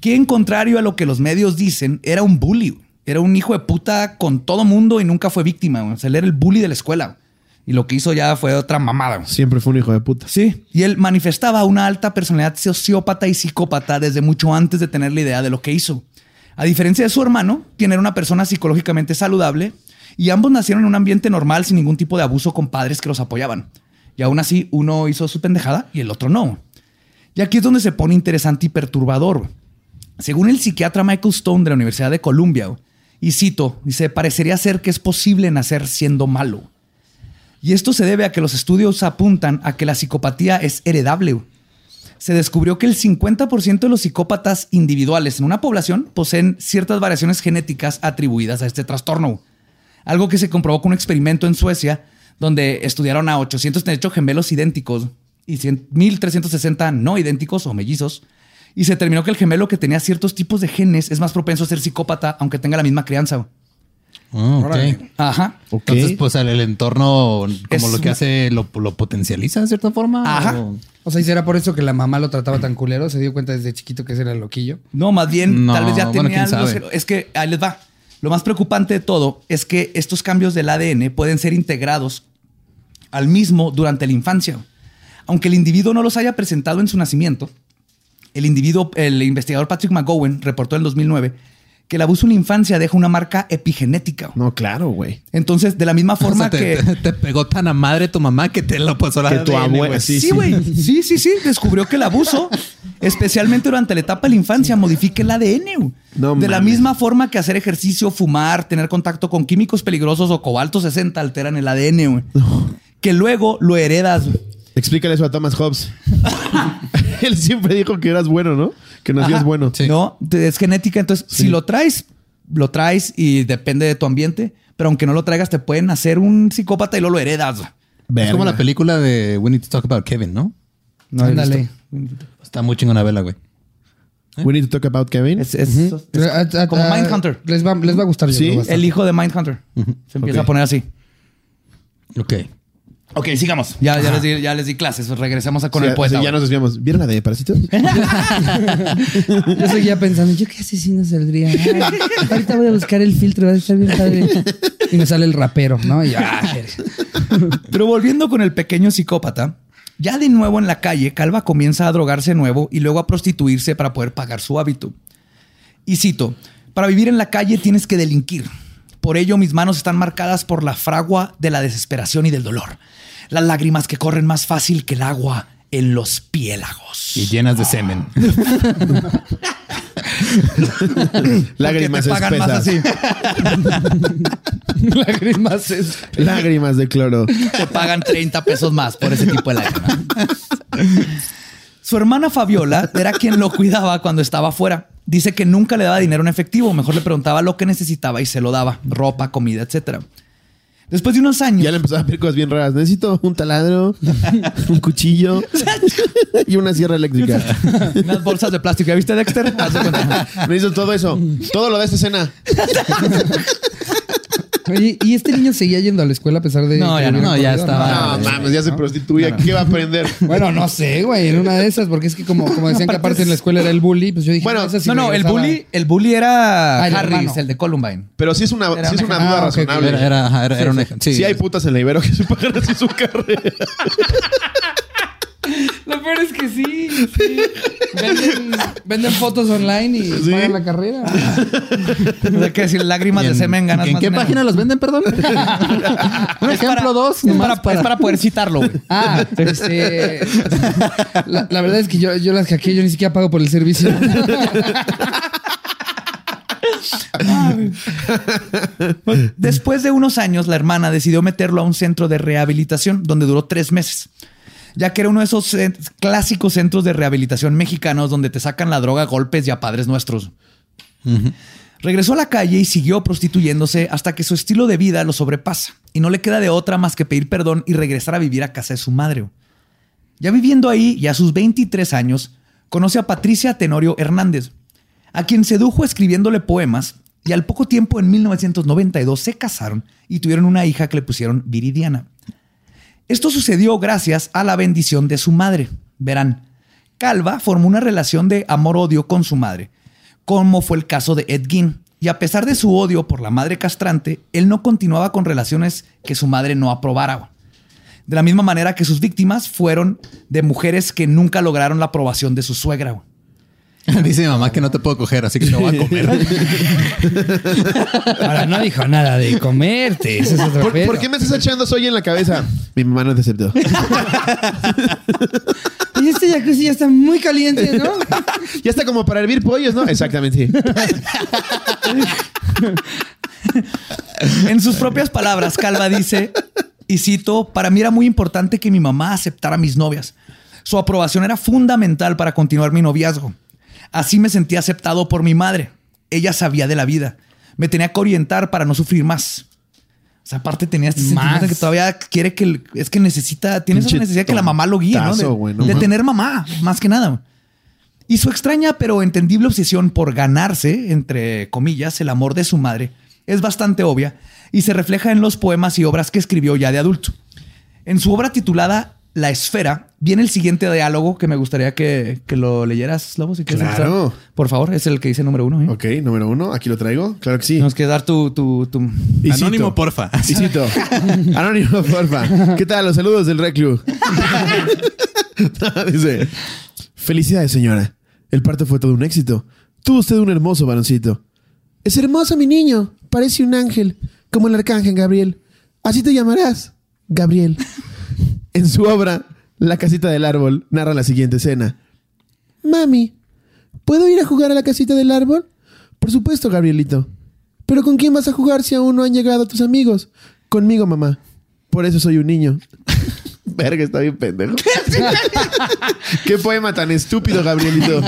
quien contrario a lo que los medios dicen, era un bully. Era un hijo de puta con todo mundo y nunca fue víctima. O sea, él era el bully de la escuela. Y lo que hizo ya fue otra mamada. Siempre fue un hijo de puta. Sí, y él manifestaba una alta personalidad sociópata y psicópata desde mucho antes de tener la idea de lo que hizo. A diferencia de su hermano, quien era una persona psicológicamente saludable, y ambos nacieron en un ambiente normal sin ningún tipo de abuso con padres que los apoyaban. Y aún así, uno hizo su pendejada y el otro no. Y aquí es donde se pone interesante y perturbador. Según el psiquiatra Michael Stone de la Universidad de Columbia, y cito, dice, parecería ser que es posible nacer siendo malo. Y esto se debe a que los estudios apuntan a que la psicopatía es heredable. Se descubrió que el 50% de los psicópatas individuales en una población poseen ciertas variaciones genéticas atribuidas a este trastorno. Algo que se comprobó con un experimento en Suecia, donde estudiaron a 838 gemelos idénticos y 100 1.360 no idénticos o mellizos. Y se determinó que el gemelo que tenía ciertos tipos de genes es más propenso a ser psicópata, aunque tenga la misma crianza. Ah, ok. Órale. Ajá. Entonces, pues el, el entorno, como Es lo que una- hace, lo, lo potencializa de cierta forma. Ajá. o- O sea, ¿y será por eso que la mamá lo trataba tan culero? Se dio cuenta desde chiquito que ese era el loquillo. No, más bien, No, tal vez ya bueno, tenía sabe. Es que ahí les va. Lo más preocupante de todo es que estos cambios del ADN pueden ser integrados al mismo durante la infancia. Aunque el individuo no los haya presentado en su nacimiento, el individuo, el investigador Patrick McGowan reportó en 2009 que el abuso en la infancia deja una marca epigenética. No, claro, güey. Entonces, de la misma [laughs] O forma sea, te, que... te- te pegó tan a madre tu mamá que te lo pasó la Que tu abuela- güey. sí, Sí, güey. Sí, sí, sí. Descubrió que el abuso especialmente durante la etapa de la infancia, modifica el ADN. No de la misma forma que hacer ejercicio, fumar, tener contacto con químicos peligrosos o cobalto 60 alteran el ADN, güey. Que luego lo heredas. Explícale eso a Thomas Hobbes. [laughs] Él siempre dijo que eras bueno, ¿no? Que nacías Ajá. bueno. No, te- es genética. Entonces, si lo traes, lo traes y depende de tu ambiente. Pero aunque no lo traigas, te pueden hacer un psicópata y luego lo heredas. Es como la película de We Need to Talk About Kevin, ¿no? No Ándale. Está muy chingona vela, güey. We need to talk about Kevin. Es, es- a- como Mindhunter. Les va, les va a gustar. yo Sí, bastante. El hijo de Mindhunter. Se empieza Ok. a poner así. Ok. Ok, sigamos. Ya, ya, les, di, ya les di clases. Regresemos a con Sí, el poeta. sí, ya güey. nos desviamos. ¿Vieron la de Parásitos? [laughs] Yo seguía pensando, ¿yo qué asesino saldría? Ay, ahorita voy a buscar el filtro, va a estar bien padre. Y me sale el rapero, ¿no? Y yo, ah, Pero volviendo con el pequeño psicópata, ya de nuevo en la calle, Calva comienza a drogarse de nuevo y luego a prostituirse para poder pagar su hábito. Y cito, para vivir en la calle tienes que delinquir. Por ello mis manos están marcadas por la fragua de la desesperación y del dolor. Las lágrimas que corren más fácil que el agua en los piélagos. Y llenas de semen. [laughs] Lágrimas Porque te pagan más espesas. así. [laughs] lágrimas es. Lágrimas de cloro. te pagan 30 pesos más por ese tipo de lágrimas. Su hermana Fabiola era quien lo cuidaba cuando estaba afuera. Dice que nunca le daba dinero en efectivo, mejor le preguntaba lo que necesitaba y se lo daba, ropa, comida, etcétera. Después de unos años, Ya le empezaba a pedir cosas bien raras. Necesito un taladro, [laughs] un cuchillo [laughs] y una sierra eléctrica. [laughs] unas bolsas de plástico. ¿Ya viste Dexter? Cuenta. Necesito todo eso. Todo lo de esta escena. Oye, ¿y este niño seguía yendo a la escuela a pesar de. No, que ya no, hubieran ya estaba- No mames, ya se prostituía. ¿Qué va a aprender? [laughs] Bueno, no sé, güey, en una de esas, porque es que como, como decían que aparte en la escuela era el bully, pues yo dije, Bueno, no, esa sí No, no, el bully, el bully era Ah, el Harris, hermano. el de Columbine. Pero sí es una, Era sí es una- duda Ah, razonable. Era, era, era- era un ejemplo. Sí. hay putas en la Ibero que se pagan así su carrera. [laughs] Peor es que sí, sí. [laughs] Venden, venden fotos online y Sí. pagan la carrera. [laughs] O sea, que decir lágrimas ¿Y de en- semen ganas ¿En más qué dinero. página los venden, perdón? [laughs] un Es ejemplo para- dos. Es para, es para poder citarlo, güey. Ah, este. La, la verdad es que yo, yo las hackeé, yo ni siquiera pago por el servicio. Después de unos años, la hermana decidió meterlo a un centro de rehabilitación donde duró tres meses, ya que era uno de esos clásicos centros de rehabilitación mexicanos donde te sacan la droga a golpes y a padres nuestros. Regresó a la calle y siguió prostituyéndose hasta que su estilo de vida lo sobrepasa y no le queda de otra más que pedir perdón y regresar a vivir a casa de su madre. Ya viviendo ahí y a sus 23 años, conoce a Patricia Tenorio Hernández, a quien sedujo escribiéndole poemas y al poco tiempo, en 1992, se casaron y tuvieron una hija que le pusieron Viridiana. Esto sucedió gracias a la bendición de su madre. Verán, Calva formó una relación de amor-odio con su madre, como fue el caso de Ed Gein. Y a pesar de su odio por la madre castrante, él no continuaba con relaciones que su madre no aprobara. De la misma manera que sus víctimas fueron de mujeres que nunca lograron la aprobación de su suegra. [laughs] Dice mi mamá que no te puedo coger, así que te voy a comer. [laughs] Ahora no dijo nada de comerte. Ese es otro ¿Por, pedo. por qué me estás echando soy en la cabeza? Mi mamá no te aceptó. [laughs] Y este jacuzzi ya está muy caliente, ¿no? Ya está como para hervir pollos, ¿no? Exactamente. En sus propias palabras, Calva dice, y cito, para mí era muy importante que mi mamá aceptara a mis novias. Su aprobación era fundamental para continuar mi noviazgo. Así me sentía aceptado por mi madre. Ella sabía de la vida. Me tenía que orientar para no sufrir más. O sea, aparte tenía este sentimiento de que todavía quiere que... Es que necesita... Tiene esa necesidad que la mamá lo guíe, ¿no? De, tontazo, güey, no de tener mamá, más que nada. Y su extraña pero entendible obsesión por ganarse, entre comillas, el amor de su madre es bastante obvia y se refleja en los poemas y obras que escribió ya de adulto. En su obra titulada La Esfera viene el siguiente diálogo que me gustaría que, que lo leyeras, Lobo, si quieres Claro. empezar. Por favor, es el que dice número uno. ¿eh? Ok, número uno. Aquí lo traigo. Claro que sí. Nos quieres dar tu... tu, tu- Anónimo, porfa. Y cito. [laughs] Anónimo, porfa. ¿Qué tal? Los saludos del Reclu. [laughs] Dice: Felicidades, señora. El parto fue todo un éxito. Tuvo usted un hermoso varoncito. Es hermoso, mi niño. Parece un ángel, como el arcángel Gabriel. Así te llamarás, Gabriel. En su obra, La casita del árbol, narra la siguiente escena. Mami, ¿puedo ir a jugar a la casita del árbol? Por supuesto, Gabrielito. ¿Pero con quién vas a jugar si aún no han llegado tus amigos? Conmigo, mamá. Por eso soy un niño. [laughs] Verga, está bien pendejo. [laughs] Qué poema tan estúpido, Gabrielito.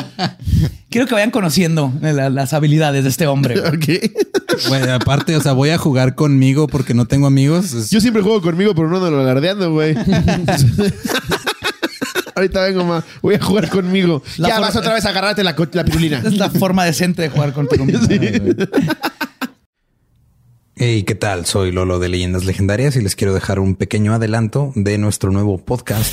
Quiero que vayan conociendo la- las habilidades de este hombre. [laughs] Ok. [laughs] Güey, aparte, o sea, voy a jugar conmigo porque no tengo amigos. Es- Yo siempre juego conmigo, pero no ando alardeando, güey. [laughs] Ahorita vengo, ma. Voy a jugar conmigo. La ya forma- vas otra vez a agarrarte la, co- la pirulina. Es la forma decente de jugar con tu Hey, ¿qué tal? Soy Lolo de Leyendas Legendarias y les quiero dejar un pequeño adelanto de nuestro nuevo podcast.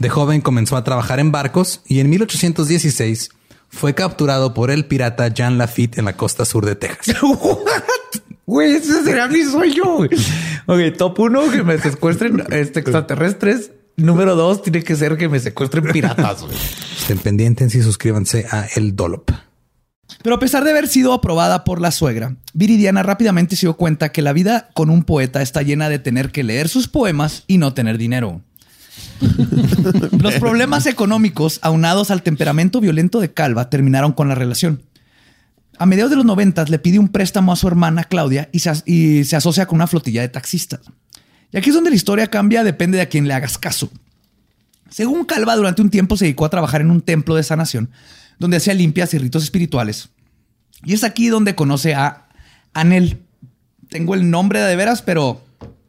De joven comenzó a trabajar en barcos y en 1816 fue capturado por el pirata Jean Lafitte en la costa sur de Texas. [laughs] Güey, ese será mi sueño. Ok, top uno, que me secuestren este, extraterrestres. Número dos, tiene que ser que me secuestren piratas. Estén pendientes y suscríbanse a El Dolop. Pero a pesar de haber sido aprobada por la suegra, Viridiana rápidamente se dio cuenta que la vida con un poeta está llena de tener que leer sus poemas y no tener dinero. [laughs] Los problemas económicos, aunados al temperamento violento de Calva, terminaron con la relación. A mediados de los noventas le pide un préstamo a su hermana Claudia y se, asocia con una flotilla de taxistas. Y aquí es donde la historia cambia, depende de a quién le hagas caso. Según Calva, durante un tiempo se dedicó a trabajar en un templo de sanación, donde hacía limpias y ritos espirituales. Y es aquí donde conoce a Anel. Tengo el nombre de veras, pero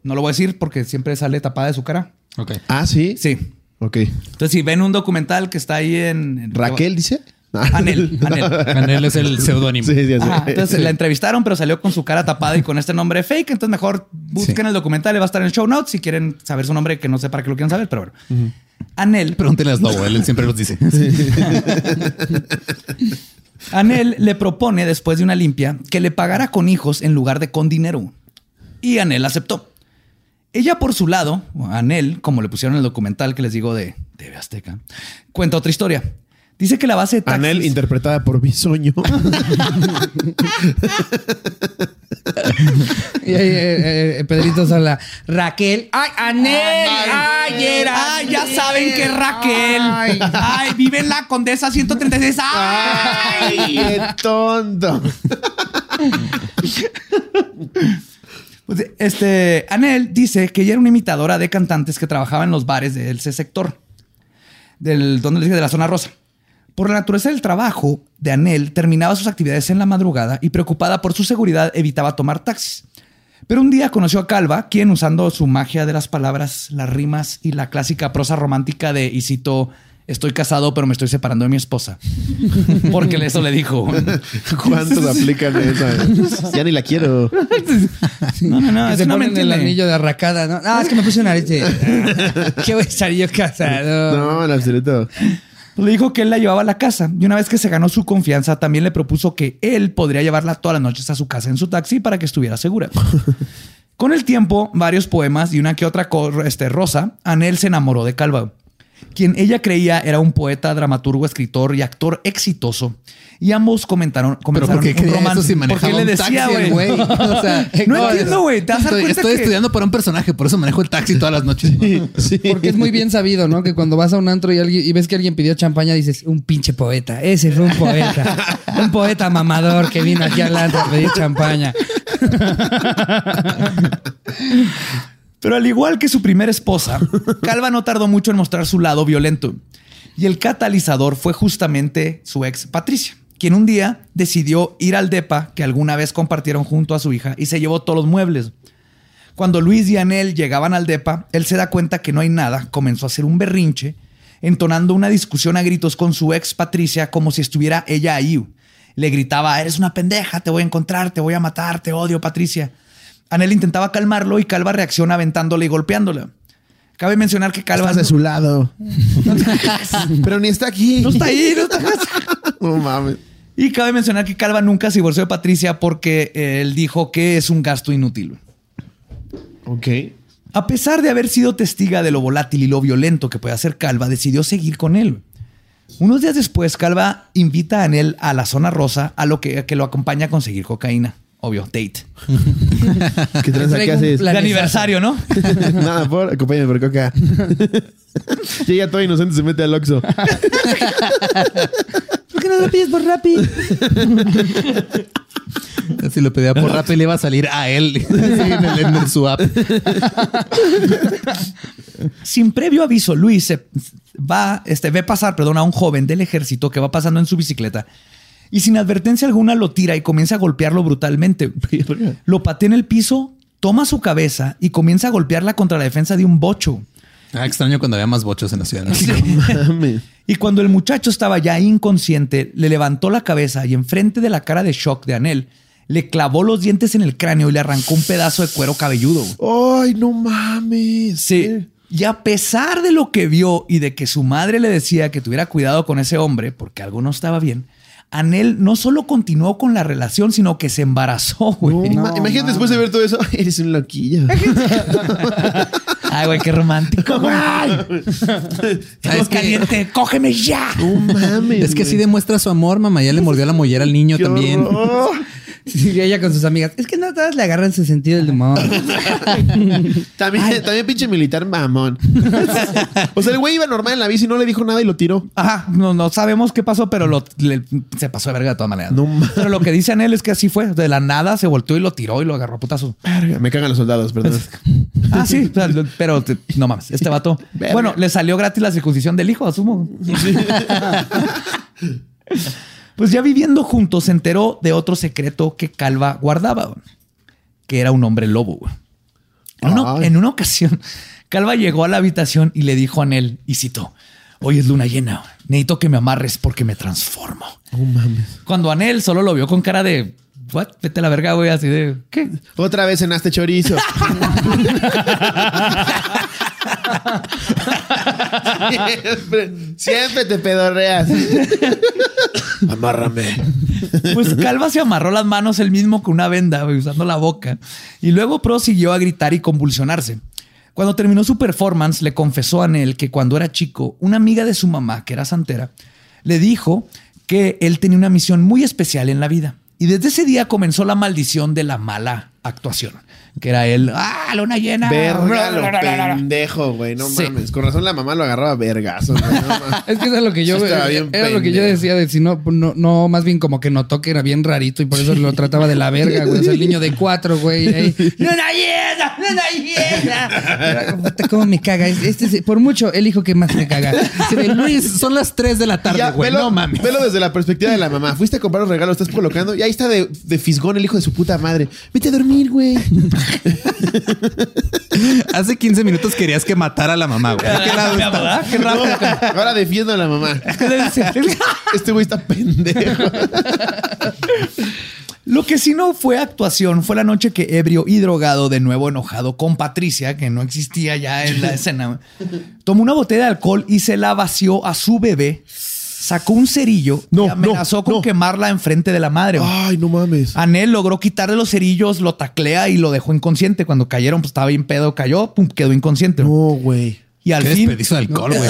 no lo voy a decir porque siempre sale tapada de su cara. Ok. Ah, sí. Sí. Ok. Entonces, si ven un documental que está ahí en... en- Raquel dice. Anel, Anel. [laughs] Anel es el seudónimo. Sí, sí, sí. Entonces la entrevistaron, pero salió con su cara tapada y con este nombre fake. Entonces mejor busquen el documental, va a estar en el show notes si quieren saber su nombre, que no sé para qué lo quieran saber, pero bueno. Anel, Pregúntele a Slobo, él siempre los dice. [laughs] Anel le propone después de una limpia que le pagara con hijos en lugar de con dinero. Y Anel aceptó. Ella por su lado, Anel, como le pusieron en el documental que les digo de TV Azteca, cuenta otra historia. Dice que la base de taxis... Anel, interpretada por Bisoño. [laughs] Y ahí, eh, eh, Pedrito Sola. Raquel. ¡Ay, Anel! ¡Ay, era! ¡Ay, ya saben que es Raquel! Ay. ¡Ay, vive en la Condesa 136! ¡Ay! ¡Qué tonto! [laughs] Este, Anel dice que ella era una imitadora de cantantes que trabajaba en los bares de ese sector, del, donde les dije, de la zona rosa. Por la naturaleza del trabajo de Anel, terminaba sus actividades en la madrugada y preocupada por su seguridad evitaba tomar taxis. Pero un día conoció a Calva, quien usando su magia de las palabras, las rimas y la clásica prosa romántica de, y estoy casado pero me estoy separando de mi esposa. [laughs] Porque eso le dijo. [laughs] ¿Cuántos aplican esa? Ya ni la quiero. No, no, no, Que eso se no me ponen el anillo de arracada, ¿no? Ah, es que me puse un arete. ¿Qué voy a estar yo casado? No, en absoluto. Le dijo que él la llevaba a la casa y una vez que se ganó su confianza, también le propuso que él podría llevarla todas las noches a su casa en su taxi para que estuviera segura. [laughs] Con el tiempo, varios poemas y una que otra este, rosa, Anel se enamoró de Calva, quien ella creía era un poeta, dramaturgo, escritor y actor exitoso. Y ambos comentaron, Pero comenzaron ¿por qué un romance. eso si manejaba Porque le decía, güey. O sea, [laughs] No entiendo, güey. Estoy, cuenta estoy que- estudiando para un personaje, por eso manejo el taxi todas las noches. Porque es muy bien sabido, ¿no? Que cuando vas a un antro y, alguien, y ves que alguien pidió champaña, dices, un pinche poeta. Ese fue un poeta. un poeta mamador que vino aquí al antro a pedir champaña. [laughs] Pero al igual que su primera esposa, [laughs] Calva no tardó mucho en mostrar su lado violento. Y el catalizador fue justamente su ex Patricia, quien un día decidió ir al DEPA que alguna vez compartieron junto a su hija y se llevó todos los muebles. Cuando Luis y Anel llegaban al DEPA, él se da cuenta que no hay nada, comenzó a hacer un berrinche, entonando una discusión a gritos con su ex Patricia como si estuviera ella ahí. Le gritaba, eres una pendeja, te voy a encontrar, te voy a matar, te odio, Patricia. Anel intentaba calmarlo y Calva reacciona aventándole y golpeándola. Cabe mencionar que Calva Estás de su lado. [laughs] Pero ni está aquí. no está ahí, no está [laughs] No mames. Y cabe mencionar que Calva nunca se divorció de Patricia porque eh, él dijo que es un gasto inútil. Ok. A pesar de haber sido testiga de lo volátil y lo violento que puede hacer Calva, decidió seguir con él. Unos días después, Calva invita a Anel a la zona rosa, a lo que lo acompaña a conseguir cocaína. Obvio, date. [laughs] ¿Qué tranza? ¿Qué Traigo un haces? De aniversario, ¿no? [laughs] Nada, por, acompáñame por coca. [laughs] Llega todo inocente y se mete al Oxxo. ¿Por qué no lo pides por Rappi? Si lo pedía por Rappi le iba a salir a él Sí, en, el, en el- su app. Sin previo aviso, Luis se va, este, ve pasar, perdón, a un joven del ejército que va pasando en su bicicleta y sin advertencia alguna lo tira y comienza a golpearlo brutalmente. Lo patea en el piso, toma su cabeza y comienza a golpearla contra la defensa de un bocho. Ah, extraño cuando había más bochos en la ciudad. ¿no? Mames. Y cuando el muchacho estaba ya inconsciente, le levantó la cabeza y enfrente de la cara de shock de Anel, le clavó los dientes en el cráneo y le arrancó un pedazo de cuero cabelludo. Ay, no mames. Sí. Y a pesar de lo que vio y de que su madre le decía que tuviera cuidado con ese hombre porque algo no estaba bien, Anel no solo continuó con la relación, sino que se embarazó, güey. No, ma- Imagínate después de ver todo eso. [laughs] Eres un loquillo. [laughs] Ay, güey, qué romántico, güey. ¿Sabes caliente, cógeme ya. No mames. Es que sí güey. demuestra su amor, mamá. Ya le mordió la mollera al niño Qué también. horror. [laughs] Sí, ella con sus amigas. Es que no todas le agarran su sentido del humor. [laughs] También, también pinche militar mamón. [laughs] o sea, el güey iba normal en la bici y no le dijo nada y lo tiró. Ajá, no, no sabemos qué pasó, pero lo- le- se pasó de verga de todas maneras. No mames. pero lo que dice Anel es que así fue. De la nada se volteó y lo tiró y lo agarró a putazo. Verga, Me cagan los soldados, perdón. Ah, sí, pero te- no mames, este vato. Verga. Bueno, le salió gratis la circuncisión del hijo, asumo. Pues ya viviendo juntos se enteró de otro secreto que Calva guardaba, que era un hombre lobo. En una, Ay. en una ocasión, Calva llegó a la habitación y le dijo a Anel, y citó, hoy es luna llena, necesito que me amarres porque me transformo. No mames. Cuando Anel solo lo vio con cara de, what, vete a la verga, güey, así de, ¿qué? Otra vez cenaste chorizo. [laughs] siempre, siempre te pedorreas. Amárrame. Pues Calva se amarró las manos él mismo con una venda, usando la boca. Y luego prosiguió a gritar y convulsionarse. Cuando terminó su performance, le confesó a Anel que cuando era chico, una amiga de su mamá, que era santera, le dijo que él tenía una misión muy especial en la vida. Y desde ese día comenzó la maldición de la mala actuación, que era él, ¡ah, luna llena! Verga, lo [laughs] pendejo, güey. No Sí. mames. Con razón la mamá lo agarraba güey, no mames. [laughs] Es que era lo que yo, Eso estaba bien era lo que yo pendejo. decía de si no, no, no, más bien como que notó que era bien rarito y por eso lo trataba de la verga, güey. O sea, el niño de [laughs] cuatro, güey. ahí, ¡Luna llena! ¡Luna llena! Puta, ¿Cómo me caga? Este es, por mucho, el hijo que más me caga. Sí, de, Luis, son las 3 de la tarde, Ya, güey. No mames. velo desde la perspectiva de la mamá. Fuiste a comprar los regalos, estás colocando y ahí está de, de fisgón el hijo de su puta madre. Vete a dormir, güey. [laughs] Hace 15 minutos querías que matara a la mamá, güey. ¿De qué lado está? ¿Verdad? Qué rápido. ahora defiendo a la mamá. [laughs] Este güey está pendejo. [laughs] Lo que sí no fue actuación fue la noche que ebrio y drogado, de nuevo enojado con Patricia, que no existía ya en la escena, tomó una botella de alcohol y se la vació a su bebé, sacó un cerillo No, y amenazó no, con no. quemarla enfrente de la madre. güey. Ay, no mames. Anel logró quitarle los cerillos, lo taclea y lo dejó inconsciente. Cuando cayeron, pues estaba bien pedo, cayó, pum, quedó inconsciente. No, güey. Y al Qué fin, desperdicio de alcohol, güey.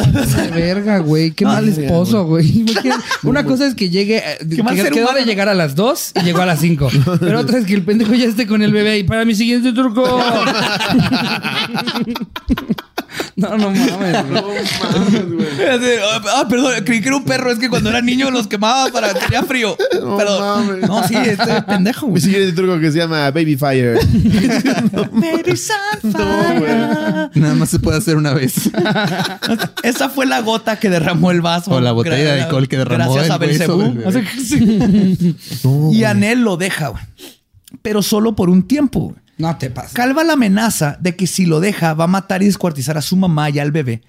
[laughs] Verga, güey. Qué mal esposo, güey. [laughs] Una cosa es que llegue, eh, que mal quedó de llegar a las dos y llegó a las cinco. Pero otra es que el pendejo ya esté con el bebé y para mi siguiente truco. [laughs] No, no mames, güey. Ah, perdón, creí que era un perro. Es que cuando era niño los quemaba para que tenía frío. No Pero mames. no, sí, este pendejo. Mi güey. siguiente truco que se llama Baby Fire. [laughs] Baby Sunfire. No, güey. Nada más se puede hacer una vez. [laughs] Esa fue la gota que derramó el vaso. O la botella de alcohol que derramó Gracias el a Belcebú. sí. y Anel lo deja, güey. Pero solo por un tiempo. güey. No te pases. Calva la amenaza de que si lo deja va a matar y descuartizar a su mamá y al bebé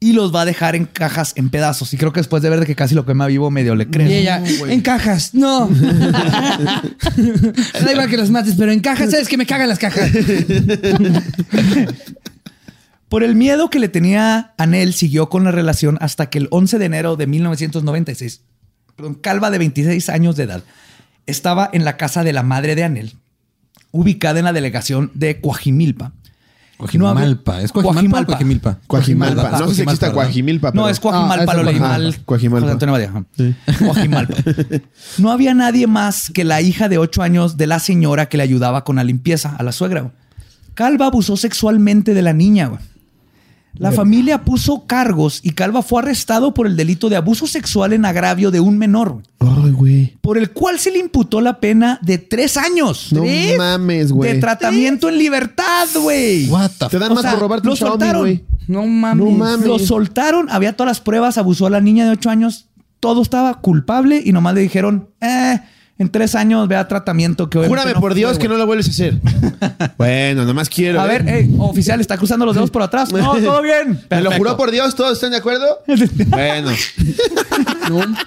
y los va a dejar en cajas en pedazos. Y creo que después de ver de que casi lo quema vivo medio le creen. Y ella, en cajas, no. [laughs] da igual que los mates, pero en cajas, ¿sabes que me cagan las cajas? Por el miedo que le tenía Anel, siguió con la relación hasta que el 11 de enero de 1996, perdón, Calva de 26 años de edad, estaba en la casa de la madre de Anel, ubicada en la delegación de Coajimilpa. Coajimalpa. ¿Es Coajimalpa o? Coajimalpa. No sé si existe ¿verdad? Coajimilpa, pero... No, es Coajimalpa, Ah, lo leí Coajimalpa. mal. Coajimalpa. Antonio. Coajimalpa. [laughs] No había nadie más que la hija de ocho años de la señora que le ayudaba con la limpieza, a la suegra. güey. Calva abusó sexualmente de la niña. La familia puso cargos y Calva fue arrestado por el delito de abuso sexual en agravio de un menor, Ay, güey. por el cual se le imputó la pena de tres años No ¿Tres? mames, güey. de tratamiento en libertad, güey. What the Te dan O más sea, por robarte lo un Xiaomi, soltaron. güey. No mames. No mames. Lo soltaron, había todas las pruebas, abusó a la niña de 8 años, todo estaba culpable y nomás le dijeron, eh, en tres años vea tratamiento que obviamente Júrame no por fue, Dios que güey". no lo vuelves a hacer. [laughs] bueno, nomás quiero. A ¿eh? ver, eh, oficial, está cruzando los dedos por atrás. No, [laughs] todo bien. ¿Me lo juró por Dios? ¿Todos están de acuerdo? [laughs] bueno.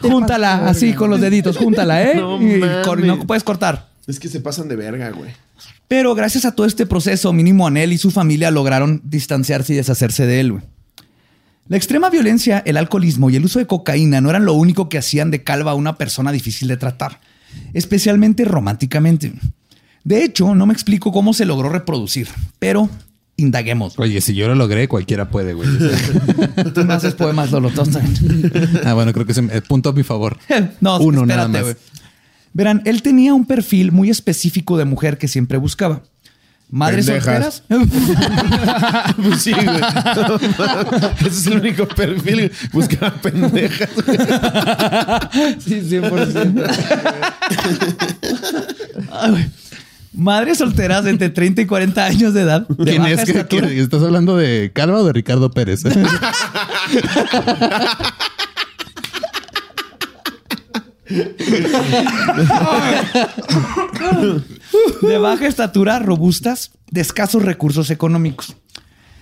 Júntala así con los deditos, júntala, ¿eh? No y no puedes cortar. Es que se pasan de verga, güey. Pero gracias a todo este proceso, mínimo Anel y su familia lograron distanciarse y deshacerse de él. güey. La extrema violencia, el alcoholismo y el uso de cocaína no eran lo único que hacían de Calva a una persona difícil de tratar, especialmente románticamente. De hecho, no me explico cómo se logró reproducir, pero indaguemos. Oye, si yo lo logré, cualquiera puede, güey. Tú no haces poemas, Lolo. tú también. [laughs] ah, bueno, creo que es eh, punto a mi favor. no, Uno espérate, nada más. Verán, él tenía un perfil muy específico de mujer que siempre buscaba. Madres Pendejas. solteras. [laughs] pues sí, güey. Ese es el único perfil. Buscaba pendejas. güey. Sí, 100%. Ay, güey. Madres solteras de entre 30 y 40 años de edad. de ¿Quién baja es? ¿Qué- estatura. quién- ¿Estás hablando de Calva o de Ricardo Pérez? [laughs] de baja estatura, robustas, de escasos recursos económicos.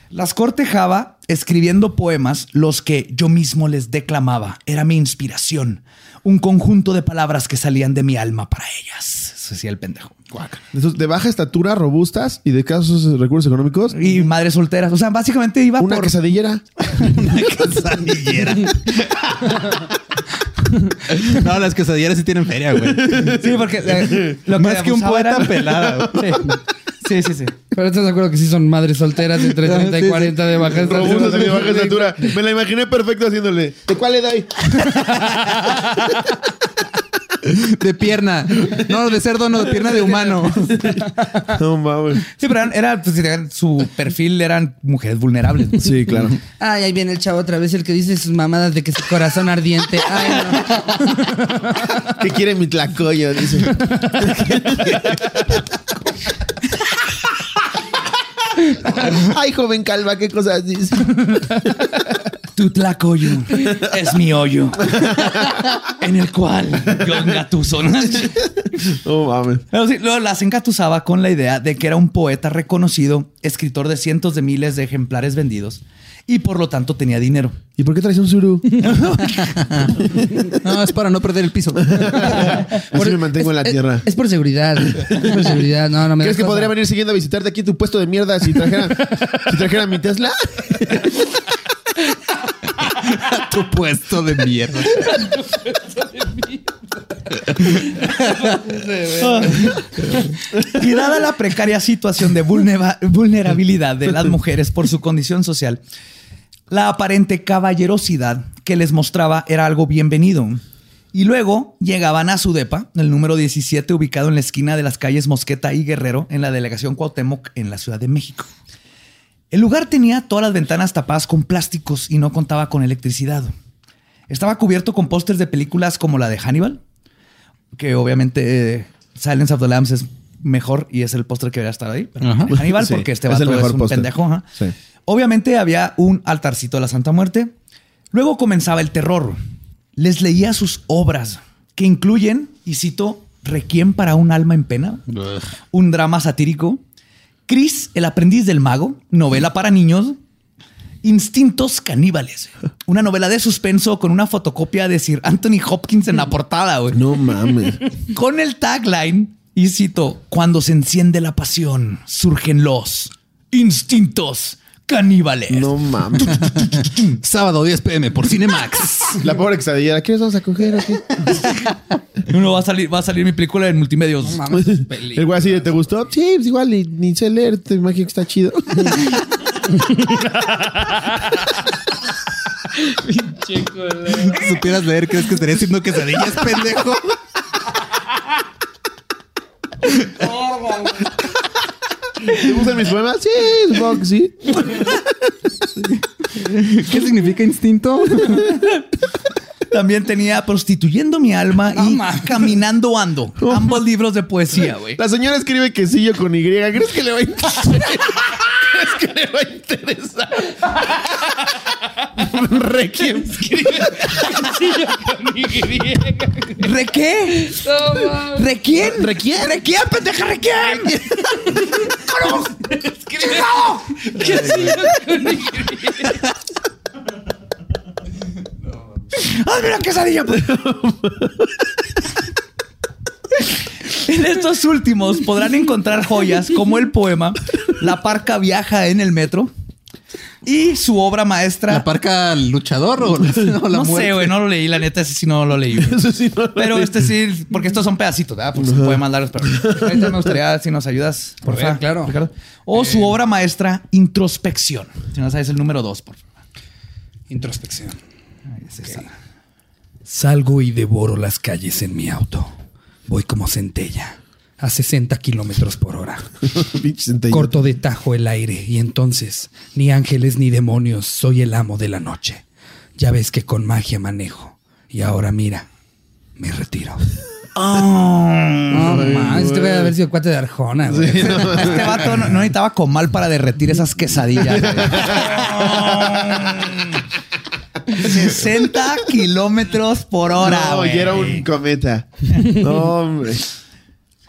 Las cortejaba escribiendo poemas, los que yo mismo les declamaba. Era mi inspiración. Un conjunto de palabras que salían de mi alma para ellas. Eso decía el pendejo. De baja estatura, robustas y de casos recursos económicos. Y madres solteras. O sea, básicamente iba Una por... quesadillera. [laughs] Una quesadillera. [laughs] [laughs] no, las quesadilleras sí tienen feria, güey. Sí, porque eh, lo Más que un poeta era- pelada, [laughs] Sí, sí, sí. sí. Pero estás de acuerdo que sí son madres solteras entre 30 y 40 de baja estatura. Robustas y de baja estatura. Me la imaginé perfecto haciéndole. ¿De cuál le [laughs] doy? [laughs] De pierna. No, de cerdo, no, de pierna de humano. No mames. Sí, pero era, pues, su perfil eran mujeres vulnerables. Sí, claro. Ay, ahí viene el chavo otra vez, el que dice sus mamadas de que su corazón ardiente. Ay, no. ¿Qué quiere mi tlacoyo? Dice. [laughs] Ay, joven calva, qué cosas dice. Tu tlacoyo es mi hoyo en el cual yo engatuso. ¿no? No mames. Pero sí, luego las engatusaba con la idea de que era un poeta reconocido, escritor de cientos de miles de ejemplares vendidos y por lo tanto tenía dinero. ¿Y por qué traes un suru? [laughs] No, es para no perder el piso. Así me mantengo en la Es- tierra. Es, por seguridad. Es por seguridad. No, no me ¿Crees que cosa. podría venir siguiendo a visitarte aquí tu puesto de mierda si trajera, si trajera mi Tesla? [laughs] [laughs] tu puesto de mierda. Y dada la precaria situación de vulnera- vulnerabilidad de las mujeres por su condición social, la aparente caballerosidad que les mostraba era algo bienvenido. Y luego llegaban a su depa, el número 17, ubicado en la esquina de las calles Mosqueta y Guerrero, en la delegación Cuauhtémoc, en la Ciudad de México. El lugar tenía todas las ventanas tapadas con plásticos y no contaba con electricidad. Estaba cubierto con pósters de películas como la de Hannibal, que obviamente eh, Silence of the Lambs es mejor y es el póster que debería estar ahí. Pero. Hannibal, Sí, porque este es el vato es, mejor un póster. pendejo. Sí. Obviamente había un altarcito de la Santa Muerte. Luego comenzaba el terror. Les leía sus obras, que incluyen, y cito, Requiem para un alma en pena, un drama satírico, Chris, el aprendiz del mago, novela para niños, Instintos caníbales, una novela de suspenso con una fotocopia de Sir Anthony Hopkins en la portada, güey. No mames. Con el tagline, y cito, cuando se enciende la pasión, surgen los instintos caníbales. No mames. [laughs] Sábado 10 pm por Cinemax. [laughs] La pobre quesadillera. ¿Quieres vamos a coger aquí? [laughs] Uno va a salir, va a salir mi película en multimedios. No mames. El güey así de, ¿te gustó? Sí, pues igual ni, ni sé leer. Te imagino que está chido. Si supieras leer, ¿crees que estaría haciendo quesadillas, pendejo? ¿Te gustan mis poemas? Sí, supongo que sí. ¿Qué significa instinto? También tenía Prostituyendo mi alma y Caminando ando. Ambos libros de poesía, güey. La señora escribe quesillo con Y. ¿Crees que le va a interesar? [laughs] ¿Crees que le va a interesar? Requiem. ¿Re qué? ¿Re quién? ¿Re quién? ¿Re quién, pendeja? ¿Re quién? ¡Chingado! ¡Hazme una quesadilla! pues! En estos últimos podrán encontrar joyas como el poema La parca viaja en el metro y su obra maestra. ¿La parca luchador o la, [laughs] o la no sé, muerte? güey, no lo leí, la neta, ese sí no lo leí. [laughs] güey. Eso sí, no lo Pero leí. este sí, porque estos son pedacitos, ¿verdad? Porque se pueden largos, pero ahorita me gustaría si nos ayudas, por favor. claro. Ricardo. O su obra maestra, Introspección. Si no sabes el número dos, por favor. Introspección. Es. Salgo y devoro las calles en mi auto. Voy como centella, a 60 kilómetros por hora. [laughs] Corto de tajo el aire y entonces, ni ángeles ni demonios, soy el amo de la noche. Ya ves que con magia manejo. Y ahora mira, me retiro. [laughs] No, más, este debe haber sido cuate de Arjona. [laughs] Este vato no, no necesitaba comal para derretir esas quesadillas. güey. 60 kilómetros por hora. No, y era un cometa. No, hombre.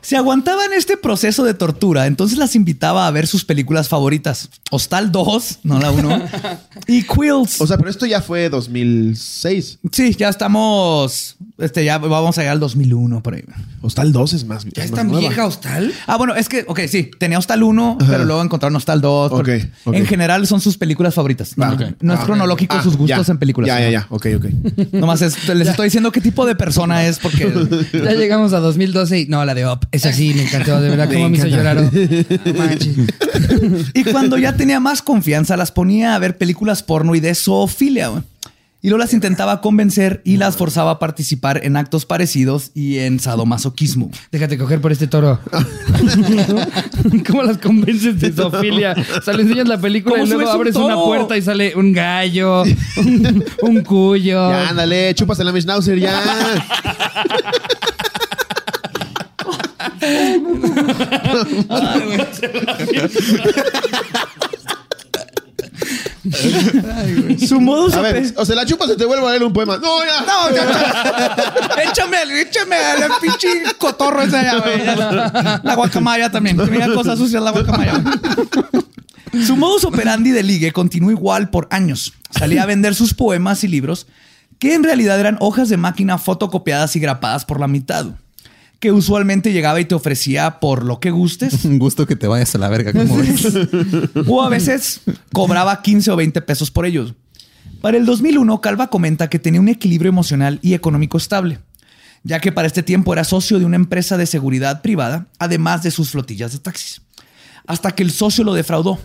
Si aguantaban este proceso de tortura, entonces las invitaba a ver sus películas favoritas. Hostal 2, no la 1. [laughs] y Quills. O sea, pero esto ya fue 2006. sí, ya estamos. Este, ya vamos a llegar al 2001 por ahí. Hostal 2 es más. ¿Ya es es tan nueva. vieja Hostal? Ah, bueno, es que, ok, sí, tenía Hostal 1, pero luego encontraron Hostal 2. Ok, porque ok. En general son sus películas favoritas. No, Ah, no es Ah, cronológico Ah, sus gustos ya. en películas. Ya, ya, ya. Ok, ok. [laughs] Nomás es- les estoy diciendo qué tipo de persona es porque [laughs] Ya llegamos a 2012 y no, la de Up. Esa sí me encantó, de verdad, [laughs] Me cómo me hizo encanta. llorar. Up. No manches. Y cuando ya tenía más confianza, las ponía a ver películas porno y de zoofilia. güey. Y luego las intentaba convencer y las forzaba a participar en actos parecidos y en sadomasoquismo. Déjate coger por este toro. [laughs] ¿Cómo las convences de zoofilia? O sea, le enseñas la película ¿Cómo y luego un abres una puerta y sale un gallo, un, un cuyo. Ya, ándale, chúpasela, mi schnauzer, ya. [laughs] [laughs] Su modo A ver, o se la chupas o te vuelvo a leer un poema. No, ya. No, ya, ya. échame, échame al pinche cotorro ese allá, güey. La, la guacamaya también. Que mira cosas sucias la guacamaya. güey. Su modus operandi de ligue continuó igual por años. Salía a vender sus poemas y libros, que en realidad eran hojas de máquina fotocopiadas y grapadas por la mitad. Que usualmente llegaba y te ofrecía por lo que gustes. [laughs] Un gusto que te vayas a la verga, como ves. O a veces cobraba 15 o 20 pesos por ellos. Para el 2001, Calva comenta que tenía un equilibrio emocional y económico estable, ya que para este tiempo era socio de una empresa de seguridad privada, además de sus flotillas de taxis. Hasta que el socio lo defraudó.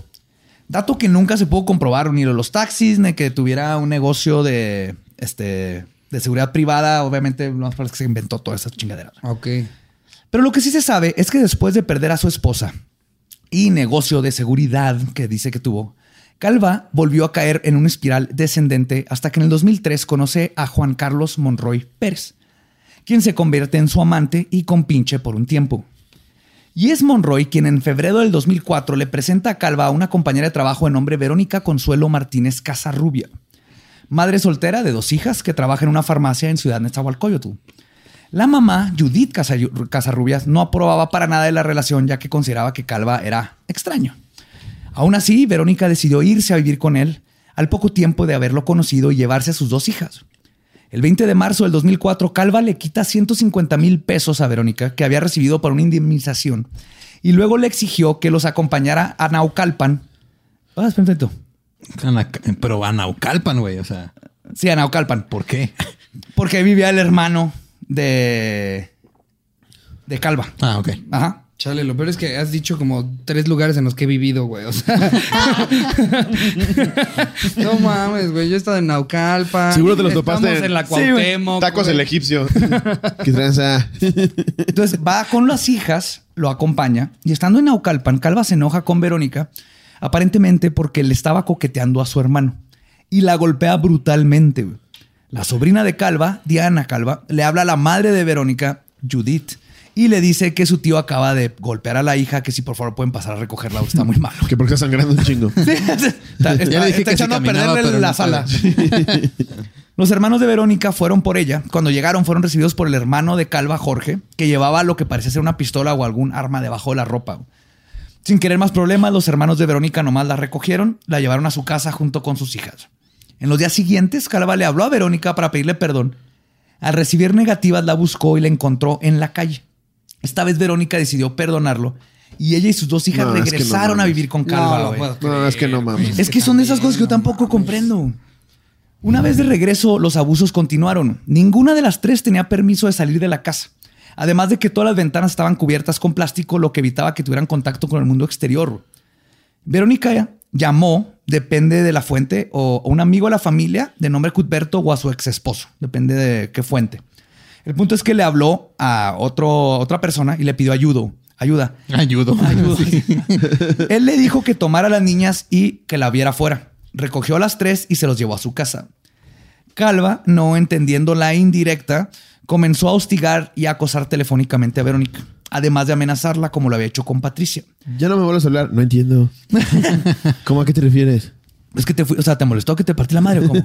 Dato que nunca se pudo comprobar ni de los taxis, ni que tuviera un negocio de, este, de seguridad privada. Obviamente, no es que se inventó toda esa chingadera. Ok. Pero lo que sí se sabe es que después de perder a su esposa y negocio de seguridad que dice que tuvo, Calva volvió a caer en una espiral descendente hasta que en el 2003 conoce a Juan Carlos Monroy Pérez, quien se convierte en su amante y compinche por un tiempo. Y es Monroy quien en febrero del 2004 le presenta a Calva a una compañera de trabajo de nombre Verónica Consuelo Martínez Casarrubia, madre soltera de dos hijas que trabaja en una farmacia en Ciudad Nezahualcóyotl. La mamá, Judith Casarrubias, no aprobaba para nada de la relación ya que consideraba que Calva era extraño. Aún así, Verónica decidió irse a vivir con él al poco tiempo de haberlo conocido y llevarse a sus dos hijas. El 20 de marzo del 2004, Calva le quita 150 mil pesos a Verónica que había recibido por una indemnización y luego le exigió que los acompañara a Naucalpan. Ah. Ana- Pero a Naucalpan, güey. O sea, Sí, a Naucalpan. ¿por qué? Porque ahí vivía el hermano de. de Calva. Ah, ok. Ajá. Chale, lo peor es que has dicho como tres lugares en los que he vivido, güey. O sea. [laughs] no mames, güey. Yo he estado en Naucalpan. Seguro te lo Estamos topaste en- en la Sí. Cuauhtémoc. Tacos güey. el egipcio. [laughs] ¿Qué tranza? Entonces va con las hijas, lo acompaña, y estando en Naucalpan, Calva se enoja con Verónica, aparentemente porque le estaba coqueteando a su hermano y la golpea brutalmente. La sobrina de Calva, Diana Calva, le habla a la madre de Verónica, Judith, y le dice que su tío acaba de golpear a la hija, que si por favor pueden pasar a recogerla, está muy malo. Que porque está sangrando un chingo. [laughs] Sí, está, está- Ya le dije está que sí echando a perderle la no sala. [laughs] Los hermanos de Verónica fueron por ella. Cuando llegaron, fueron recibidos por el hermano de Calva, Jorge, que llevaba lo que parecía ser una pistola o algún arma debajo de la ropa. Sin querer más problemas, los hermanos de Verónica nomás la recogieron, la llevaron a su casa junto con sus hijas. En los días siguientes, Calva le habló a Verónica para pedirle perdón. Al recibir negativas, la buscó y la encontró en la calle. Esta vez Verónica decidió perdonarlo y ella y sus dos hijas No, es que no regresaron a vivir con No, Calva. puedo No, es que no mames. Es que son de esas cosas que yo tampoco comprendo. Una vez de regreso, los abusos continuaron. Ninguna de las tres tenía permiso de salir de la casa. Además de que todas las ventanas estaban cubiertas con plástico, lo que evitaba que tuvieran contacto con el mundo exterior. Verónica llamó, depende de la fuente, o a un amigo de la familia de nombre Cuthberto o a su ex esposo, depende de qué fuente. El punto es que le habló a otro, otra persona y le pidió ayuda. Ayuda. Ayudo. [laughs] Ayuda. [laughs] Él le dijo que tomara a las niñas y que la viera fuera. Recogió a las tres y se los llevó a su casa. Calva, no entendiendo la indirecta, comenzó a hostigar y a acosar telefónicamente a Verónica, además de amenazarla como lo había hecho con Patricia. Ya no me vuelvas a hablar. No entiendo. [laughs] ¿Cómo a qué te refieres? Es que te fui, o sea, te molestó que te partí la madre o cómo?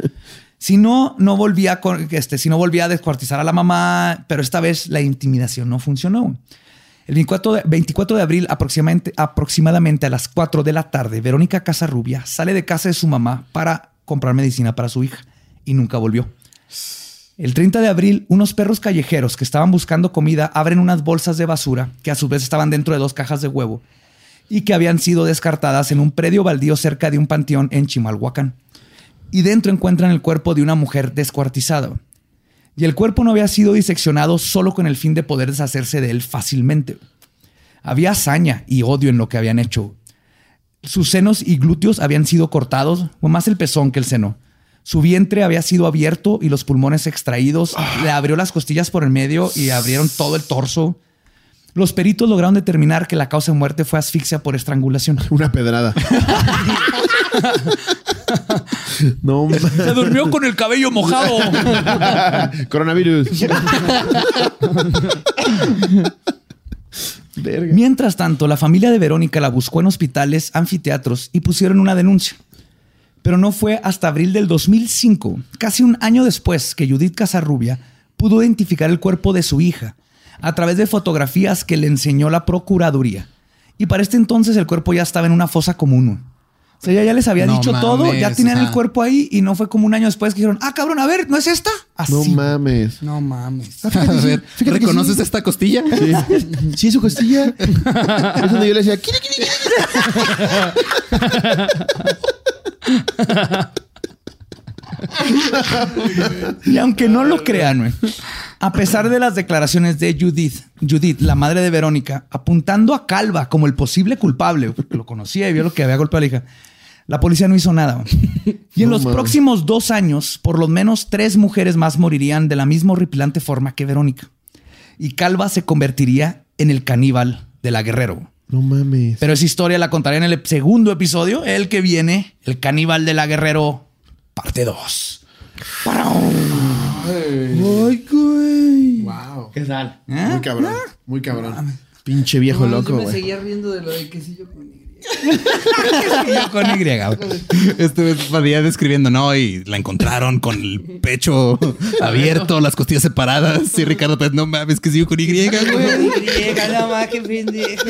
[laughs] si no, no volvía con, este, si no volvía a descuartizar a la mamá, pero esta vez la intimidación no funcionó. El 24 de, 24 de abril, aproximadamente, aproximadamente a las 4 de la tarde, Verónica Casarrubia sale de casa de su mamá para comprar medicina para su hija y nunca volvió. El 30 de abril, unos perros callejeros que estaban buscando comida abren unas bolsas de basura que a su vez estaban dentro de dos cajas de huevo y que habían sido descartadas en un predio baldío cerca de un panteón en Chimalhuacán. Y dentro encuentran el cuerpo de una mujer descuartizada. Y el cuerpo no había sido diseccionado solo con el fin de poder deshacerse de él fácilmente. Había hazaña y odio en lo que habían hecho. Sus senos y glúteos habían sido cortados, o más el pezón que el seno. Su vientre había sido abierto y los pulmones extraídos. Le abrió las costillas por el medio y abrieron todo el torso. Los peritos lograron determinar que la causa de muerte fue asfixia por estrangulación. [laughs] Una pedrada. [laughs] no. Se durmió con el cabello mojado. [laughs] Coronavirus. Verga. Mientras tanto, la familia de Verónica la buscó en hospitales, anfiteatros y pusieron una denuncia. Pero no fue hasta abril del 2005, casi un año después, que Judith Casarrubia pudo identificar el cuerpo de su hija a través de fotografías que le enseñó la Procuraduría. Y para este entonces el cuerpo ya estaba en una fosa común. O sea, ya les había No dicho todo, ya tenían el cuerpo ahí y no fue como un año después que dijeron, ah, cabrón, a ver, ¿no es esta? Así. No mames. No mames. [laughs] A ver, Fíjate ¿reconoces sí. esta costilla? Sí, sí su costilla. [laughs] Es donde yo le decía, "Kiri, kiri, kiri". [laughs] Y aunque no lo crean, a pesar de las declaraciones de Judith, Judith, la madre de Verónica, apuntando a Calva como el posible culpable, porque lo conocía y vio lo que había golpeado a la hija, la policía no hizo nada. Y en No los próximos dos años, por lo menos tres mujeres más morirían de la misma horripilante forma que Verónica. Y Calva se convertiría en el caníbal de la Guerrero. No mames. Pero esa historia la contaré en el segundo episodio, el que viene, el caníbal de la Guerrero, parte 2. Ay, güey. Wow. ¿Qué tal? ¿Eh? Muy cabrón. Muy cabrón. Pinche viejo No, loco, yo me güey. seguía riendo de lo de quesillo con con Y. Este Padilla describiendo, ¿no? Y la encontraron con el pecho abierto, las costillas separadas. Y Ricardo, pues no mames, que sigo con Y, güey. no [laughs] más, qué pendejo.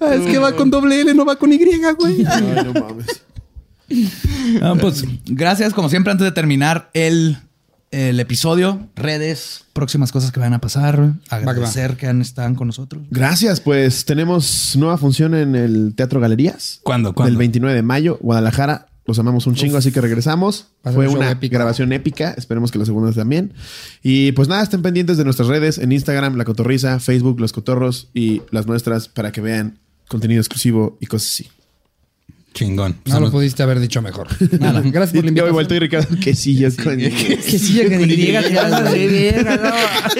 Ah, Es que va con doble L, no va con Y, güey. Ay, no mames. Ah, pues gracias, como siempre, antes de terminar el el episodio, redes, próximas cosas que van a pasar. Agradecer que han, están con nosotros. Gracias, pues tenemos nueva función en el Teatro Galerías. ¿Cuándo? ¿Cuándo? Del 29 de mayo, Guadalajara. Los amamos un chingo, así que regresamos. Fue un una épico. grabación épica. Esperemos que la segunda también. Y pues nada, estén pendientes de nuestras redes en Instagram, La Cotorriza, Facebook, Los Cotorros y las nuestras para que vean contenido exclusivo y cosas así. Chingón. No lo pudiste haber dicho mejor. Nada, gracias por [laughs] la Y yo he invitación. vuelto y Ricardo, que sí, [laughs] ya es con- Que sí, que ni griega, te vas a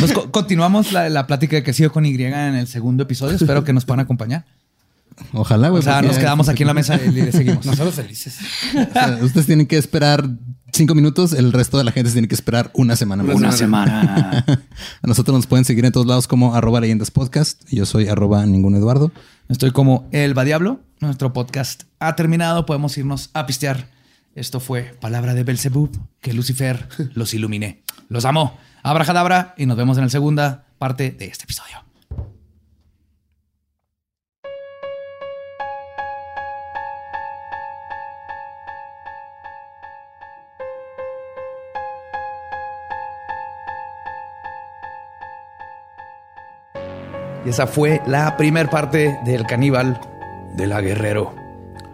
Pues co- continuamos la, la plática de que sigo con Y en el segundo episodio. Espero que nos puedan acompañar. Ojalá, güey. O sea, nos quedamos aquí en la mesa y le seguimos. Nosotros felices. [laughs] o sea, ustedes tienen que esperar cinco minutos, el resto de la gente se tiene que esperar una semana más. Una semana. A nosotros nos pueden seguir en todos lados como arroba leyendas podcast. Y Yo soy arroba ningún Eduardo. Estoy como El Diablo. Nuestro podcast ha terminado. Podemos irnos a pistear. Esto fue Palabra de Belzebub. Que Lucifer [laughs] los ilumine. Los amo. Abracadabra. Y nos vemos en la segunda parte de este episodio. Y esa fue la primera parte del caníbal de la guerrero.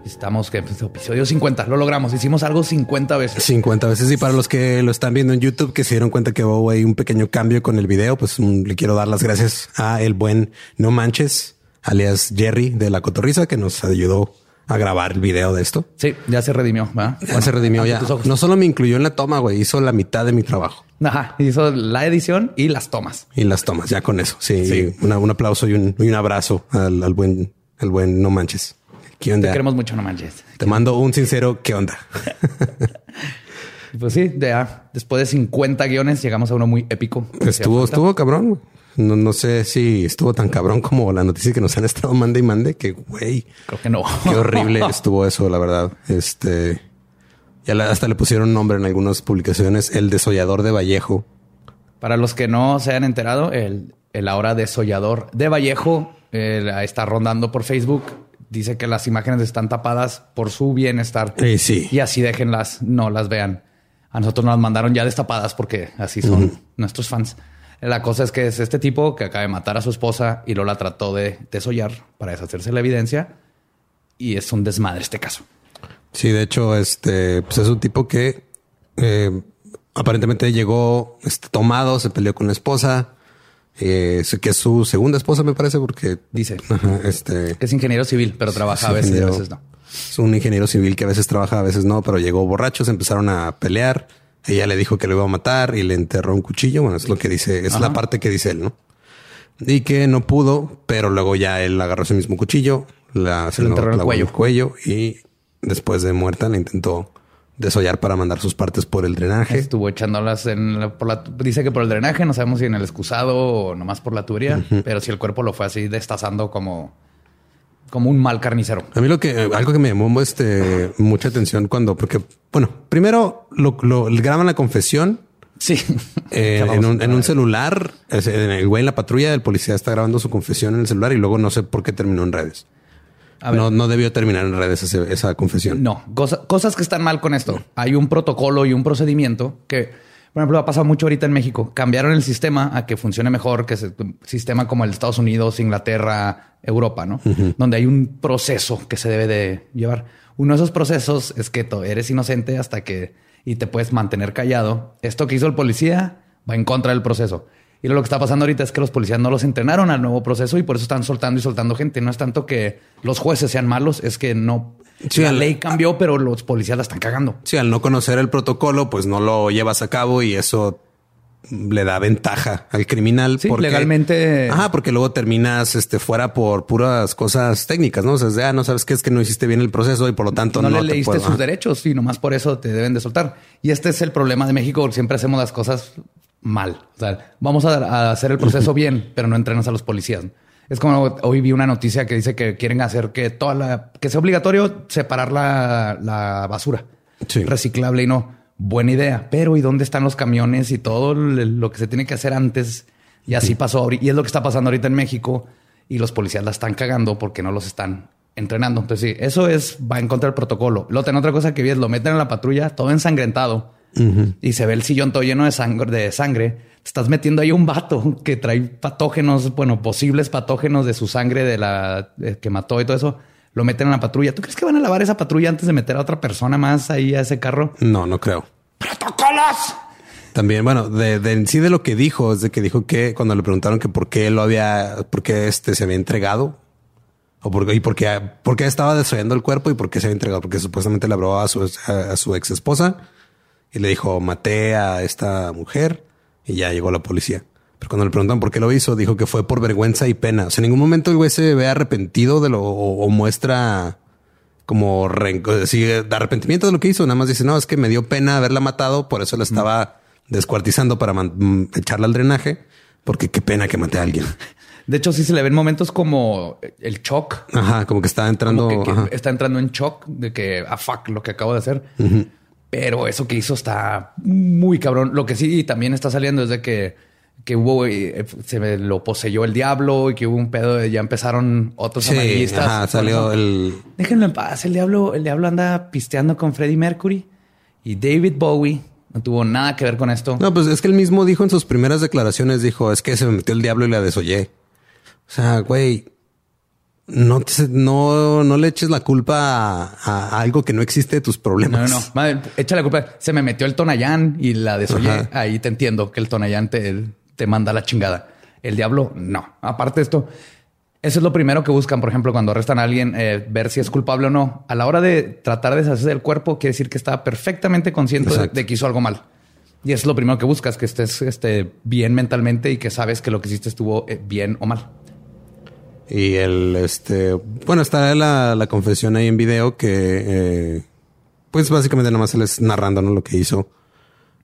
Estamos en episodio 50. Lo logramos. Hicimos algo 50 veces. 50 veces. Y para los que lo están viendo en YouTube, que se dieron cuenta que hubo ahí un pequeño cambio con el video, pues mm, le quiero dar las gracias a el buen No Manches, alias Jerry de la Cotorriza, que nos ayudó a grabar el video de esto. Sí, ya se redimió. Ya se redimió ya. No solo me incluyó en la toma, güey, hizo la mitad de mi trabajo Ajá. Hizo la edición y las tomas. y las tomas. Ya con eso. Sí, Sí. una- un aplauso y un, y un abrazo al, al buen, al buen No Manches. ¿Qué onda? Te queremos mucho, no manches. Te mando un sincero. ¿Qué onda? [laughs] Pues sí, de- ah, después de 50 guiones llegamos a uno muy épico. Estuvo, estuvo cabrón. No, no sé si estuvo tan cabrón como la noticia que nos han estado mande y mande, que güey, Creo que no. qué horrible estuvo eso, la verdad. Este ya hasta le pusieron nombre en algunas publicaciones, el desollador de Vallejo. Para los que no se han enterado, el, el ahora desollador de Vallejo eh, está rondando por Facebook. Dice que las imágenes están tapadas por su bienestar. Eh, sí. Y así déjenlas, no las vean. A nosotros nos las mandaron ya destapadas porque así son nuestros fans. La cosa es que es este tipo que acaba de matar a su esposa y luego la trató de desollar para deshacerse de la evidencia. Y es un desmadre este caso. Sí, de hecho, este pues es un tipo que eh, aparentemente llegó este, tomado, se peleó con la esposa, eh, que es su segunda esposa, me parece, porque Dice [laughs] este es ingeniero civil, pero trabaja a veces y a ingeniero. veces no. Es un ingeniero civil que a veces trabaja, a veces no, pero llegó borracho, se empezaron a pelear. Ella le dijo que lo iba a matar y le enterró un cuchillo. Bueno, es lo que dice, es la parte que dice él, ¿no? Y que no pudo, pero luego ya él agarró ese mismo cuchillo, la, se lo lo enterró en el cuello y después de muerta le intentó desollar para mandar sus partes por el drenaje. Estuvo echándolas en la- por la, dice que por el drenaje, no sabemos si en el excusado o nomás por la tubería, pero si el cuerpo lo fue así destazando como, como un mal carnicero. A mí lo que, algo que me llamó este, mucha atención cuando, porque, bueno, primero lo, lo graban la confesión Sí. [laughs] Eh, en, un, en un celular, el güey en la patrulla del policía está grabando su confesión en el celular y luego no sé por qué terminó en redes. A ver. No, no debió terminar en redes ese- esa confesión. No, cosa- cosas que están mal con esto. Hay un protocolo y un procedimiento que, por ejemplo, ha pasado mucho ahorita en México. Cambiaron el sistema a que funcione mejor, que es un sistema como el Estados Unidos, Inglaterra, Europa, ¿no? Donde hay un proceso que se debe de llevar. Uno de esos procesos es que tú eres inocente hasta que y te puedes mantener callado. Esto que hizo el policía va en contra del proceso. Y lo que está pasando ahorita es que los policías no los entrenaron al nuevo proceso y por eso están soltando y soltando gente. No es tanto que los jueces sean malos, es que no. Sí, la al- ley cambió, pero los policías la están cagando. Sí, al no conocer el protocolo, pues no lo llevas a cabo y eso le da ventaja al criminal. Sí, legalmente- Ajá, porque luego terminas este, fuera por puras cosas técnicas, ¿no? O sea, es de, ah, no sabes qué es que no hiciste bien el proceso y por lo tanto no, no, le te leíste puedo- sus ajá. derechos y nomás por eso te deben de soltar. Y este es el problema de México. Siempre hacemos las cosas mal. O sea, vamos a, hacer el proceso [laughs] bien, pero no entrenas a los policías. Es como hoy vi una noticia que dice que quieren hacer que toda la, que sea obligatorio separar la, la basura Sí. reciclable y no. Buena idea. Pero ¿y dónde están los camiones y todo lo que se tiene que hacer antes? Y así pasó. Y es lo que está pasando ahorita en México. Y los policías la están cagando porque no los están entrenando. Entonces, sí, eso es, va en contra del protocolo. Lo otra cosa que vi es lo meten en la patrulla todo ensangrentado y se ve el sillón todo lleno de sangre, de sangre. Te estás metiendo ahí un vato que trae patógenos, bueno, posibles patógenos de su sangre de la eh, que mató y todo eso. Lo meten en la patrulla. ¿Tú crees que van a lavar esa patrulla antes de meter a otra persona más ahí a ese carro? No, no creo. ¡Protocolos! También, bueno, de, de en sí de lo que dijo, es de que dijo que cuando le preguntaron que por qué lo había, por qué este se había entregado, o por, y por qué, por qué estaba desollando el cuerpo y por qué se había entregado, porque supuestamente le habló a su, a, a su ex esposa y le dijo, maté a esta mujer y ya llegó la policía. Pero cuando le preguntan por qué lo hizo, dijo que fue por vergüenza y pena. O sea, en ningún momento el güey se ve arrepentido de lo o, o muestra como ren- sí, de arrepentimiento de lo que hizo. Nada más dice, no, es que me dio pena haberla matado, por eso la estaba descuartizando para mm, echarla al drenaje, porque qué pena que maté a alguien. De hecho, sí se le ven momentos como el shock. Ajá, como que estaba entrando. que, que está entrando en shock de que, ah, fuck, lo que acabo de hacer. Pero eso que hizo está muy cabrón. Lo que sí también está saliendo es de que, que hubo, eh, se lo poseyó el diablo y que hubo un pedo de ya empezaron otros Sí, amarillistas. ajá, con salió el. Déjenlo en paz. El diablo, el diablo anda pisteando con Freddie Mercury y David Bowie. No tuvo nada que ver con esto. No, pues es que él mismo dijo en sus primeras declaraciones, dijo, es que se me metió el diablo y la desollé. O sea, güey, no, te- no, no le eches la culpa a, a algo que no existe de tus problemas. no, no. Madre, échale la culpa. Se me metió el Tonayán y la desollé. Ajá. Ahí te entiendo que el Tonayán te, te manda la chingada. El diablo, no. Aparte de esto, eso es lo primero que buscan, por ejemplo, cuando arrestan a alguien, eh, ver si es culpable o no. A la hora de tratar de deshacerse del cuerpo, quiere decir que está perfectamente consciente de, de que hizo algo mal. Y eso es lo primero que buscas, que estés este, bien mentalmente y que sabes que lo que hiciste estuvo eh, bien o mal. Y el, este, bueno, está la, la confesión ahí en video que, eh, pues básicamente nomás él es narrando ¿no? lo que hizo.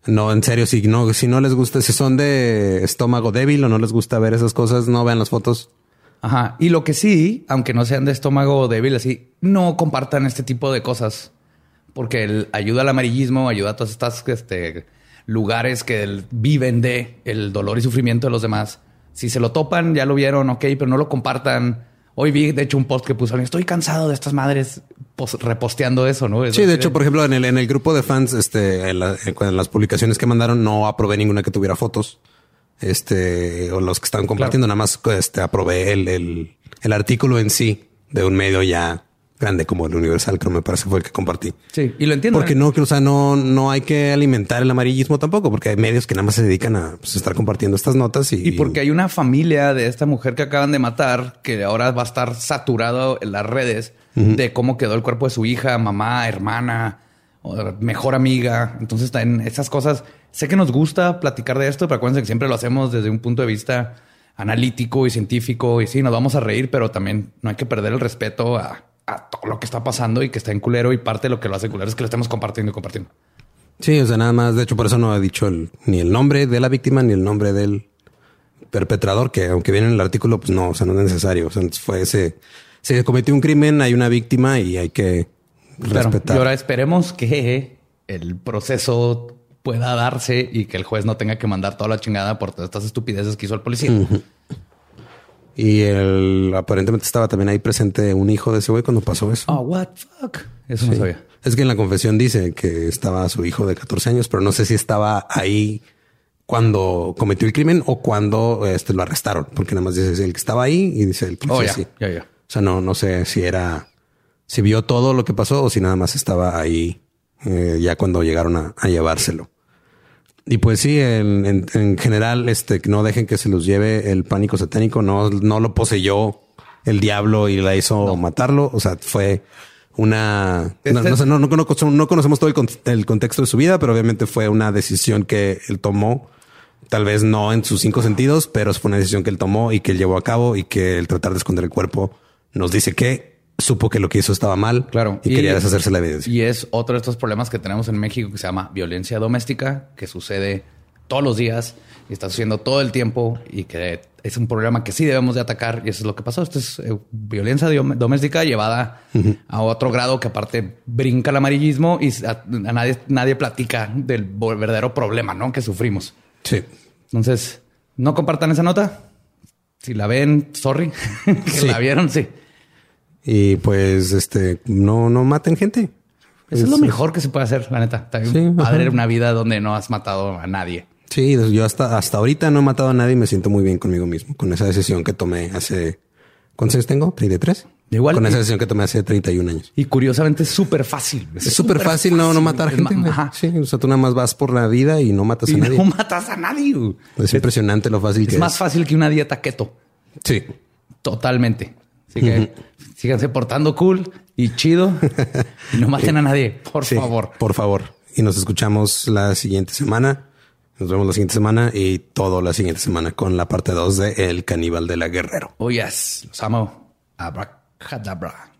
No, en serio, si no, si no les gusta, si son de estómago débil o no les gusta ver esas cosas, no vean las fotos. Ajá. Y lo que sí, aunque no sean de estómago débil, así, no compartan este tipo de cosas. Porque el, ayuda al amarillismo, ayuda a todas estas este, lugares que viven de el dolor y sufrimiento de los demás. Si se lo topan, ya lo vieron, ok, pero no lo compartan. Hoy vi, de hecho, un post que puso alguien, estoy cansado de estas madres pos- reposteando eso, ¿no? Eso Sí, de hecho, por ejemplo, en el, en el grupo de fans, este, en, la- en las publicaciones que mandaron, no aprobé ninguna que tuviera fotos. Este, o los que estaban compartiendo, nada más este, aprobé el, el, el artículo en sí de un medio ya grande como el Universal, creo me parece fue el que compartí. Sí, y lo entiendo. Porque ¿eh? no, que, o sea, no, no hay que alimentar el amarillismo tampoco, porque hay medios que nada más se dedican a pues, estar compartiendo estas notas y, Y porque hay una familia de esta mujer que acaban de matar que ahora va a estar saturado en las redes de cómo quedó el cuerpo de su hija, mamá, hermana, mejor amiga. Entonces, en esas cosas, sé que nos gusta platicar de esto, pero acuérdense que siempre lo hacemos desde un punto de vista analítico y científico. Y sí, nos vamos a reír, pero también no hay que perder el respeto a, a todo lo que está pasando y que está en culero. Y parte de lo que lo hace culero es que lo estemos compartiendo y compartiendo. Sí, o sea, nada más. De hecho, por eso no he dicho el- ni el nombre de la víctima ni el nombre del perpetrador, que aunque viene en el artículo, pues no, o sea, no es necesario. O sea, fue ese, se cometió un crimen, hay una víctima y hay que respetar. Y ahora esperemos que el proceso pueda darse y que el juez no tenga que mandar toda la chingada por todas estas estupideces que hizo el policía. Y el, aparentemente estaba también ahí presente un hijo de ese güey cuando pasó eso. Oh, what fuck. Eso no sabía. Es que en la confesión dice que estaba su hijo de 14 años, pero no sé si estaba ahí cuando cometió el crimen o cuando este, lo arrestaron, porque nada más dice el que estaba ahí y dice el policía Oh, ya, sí. ya, ya. O sea, no, no sé si era, si vio todo lo que pasó o si nada más estaba ahí eh, ya cuando llegaron a, a llevárselo. Y pues sí, en, en- en general, este, no dejen que se los lleve el pánico satánico, no, no lo poseyó el diablo y la hizo matarlo. O sea, fue una, no, Este- no no conocemos todo el, con- el contexto de su vida, pero obviamente fue una decisión que él tomó. Tal vez no en sus cinco sentidos, pero fue una decisión que él tomó y que él llevó a cabo y que el tratar de esconder el cuerpo nos dice que supo que lo que hizo estaba mal. Claro. Y, quería deshacerse de la evidencia. Y es otro de estos problemas que tenemos en México que se llama violencia doméstica, que sucede todos los días y está sucediendo todo el tiempo y que es un problema que sí debemos de atacar. Y eso es lo que pasó. Esto es eh, violencia doméstica llevada a otro grado que aparte brinca el amarillismo y a, a nadie, nadie platica del verdadero problema ¿no? que sufrimos. Sí. Entonces, no compartan esa nota. Si la ven, sorry. [laughs] que Sí. la vieron, sí. Y pues, este, no, no maten gente. Eso es lo mejor que se puede hacer, la neta. Está Sí, padre ajá. una vida donde no has matado a nadie. Sí, yo hasta, hasta ahorita no he matado a nadie y me siento muy bien conmigo mismo con esa decisión que tomé hace... ¿Cuántos años tengo? ¿33? Igual. Con esa decisión que tomé hace 31 años. Y curiosamente es súper fácil. Es súper fácil no, no matar gente. ma-. Sí, o sea, tú nada más vas por la vida y no matas Y a nadie. no matas a nadie. Es impresionante lo fácil que Es más es. fácil que una dieta keto. Sí. Totalmente. Así que síganse portando cool y chido [laughs] y no maten a nadie, por Sí, favor. Por favor. Y nos escuchamos la siguiente semana. Nos vemos la siguiente semana y todo la siguiente semana con la parte 2 de El caníbal de la Guerrero. Oh, yes. Los amo. Abracadabra.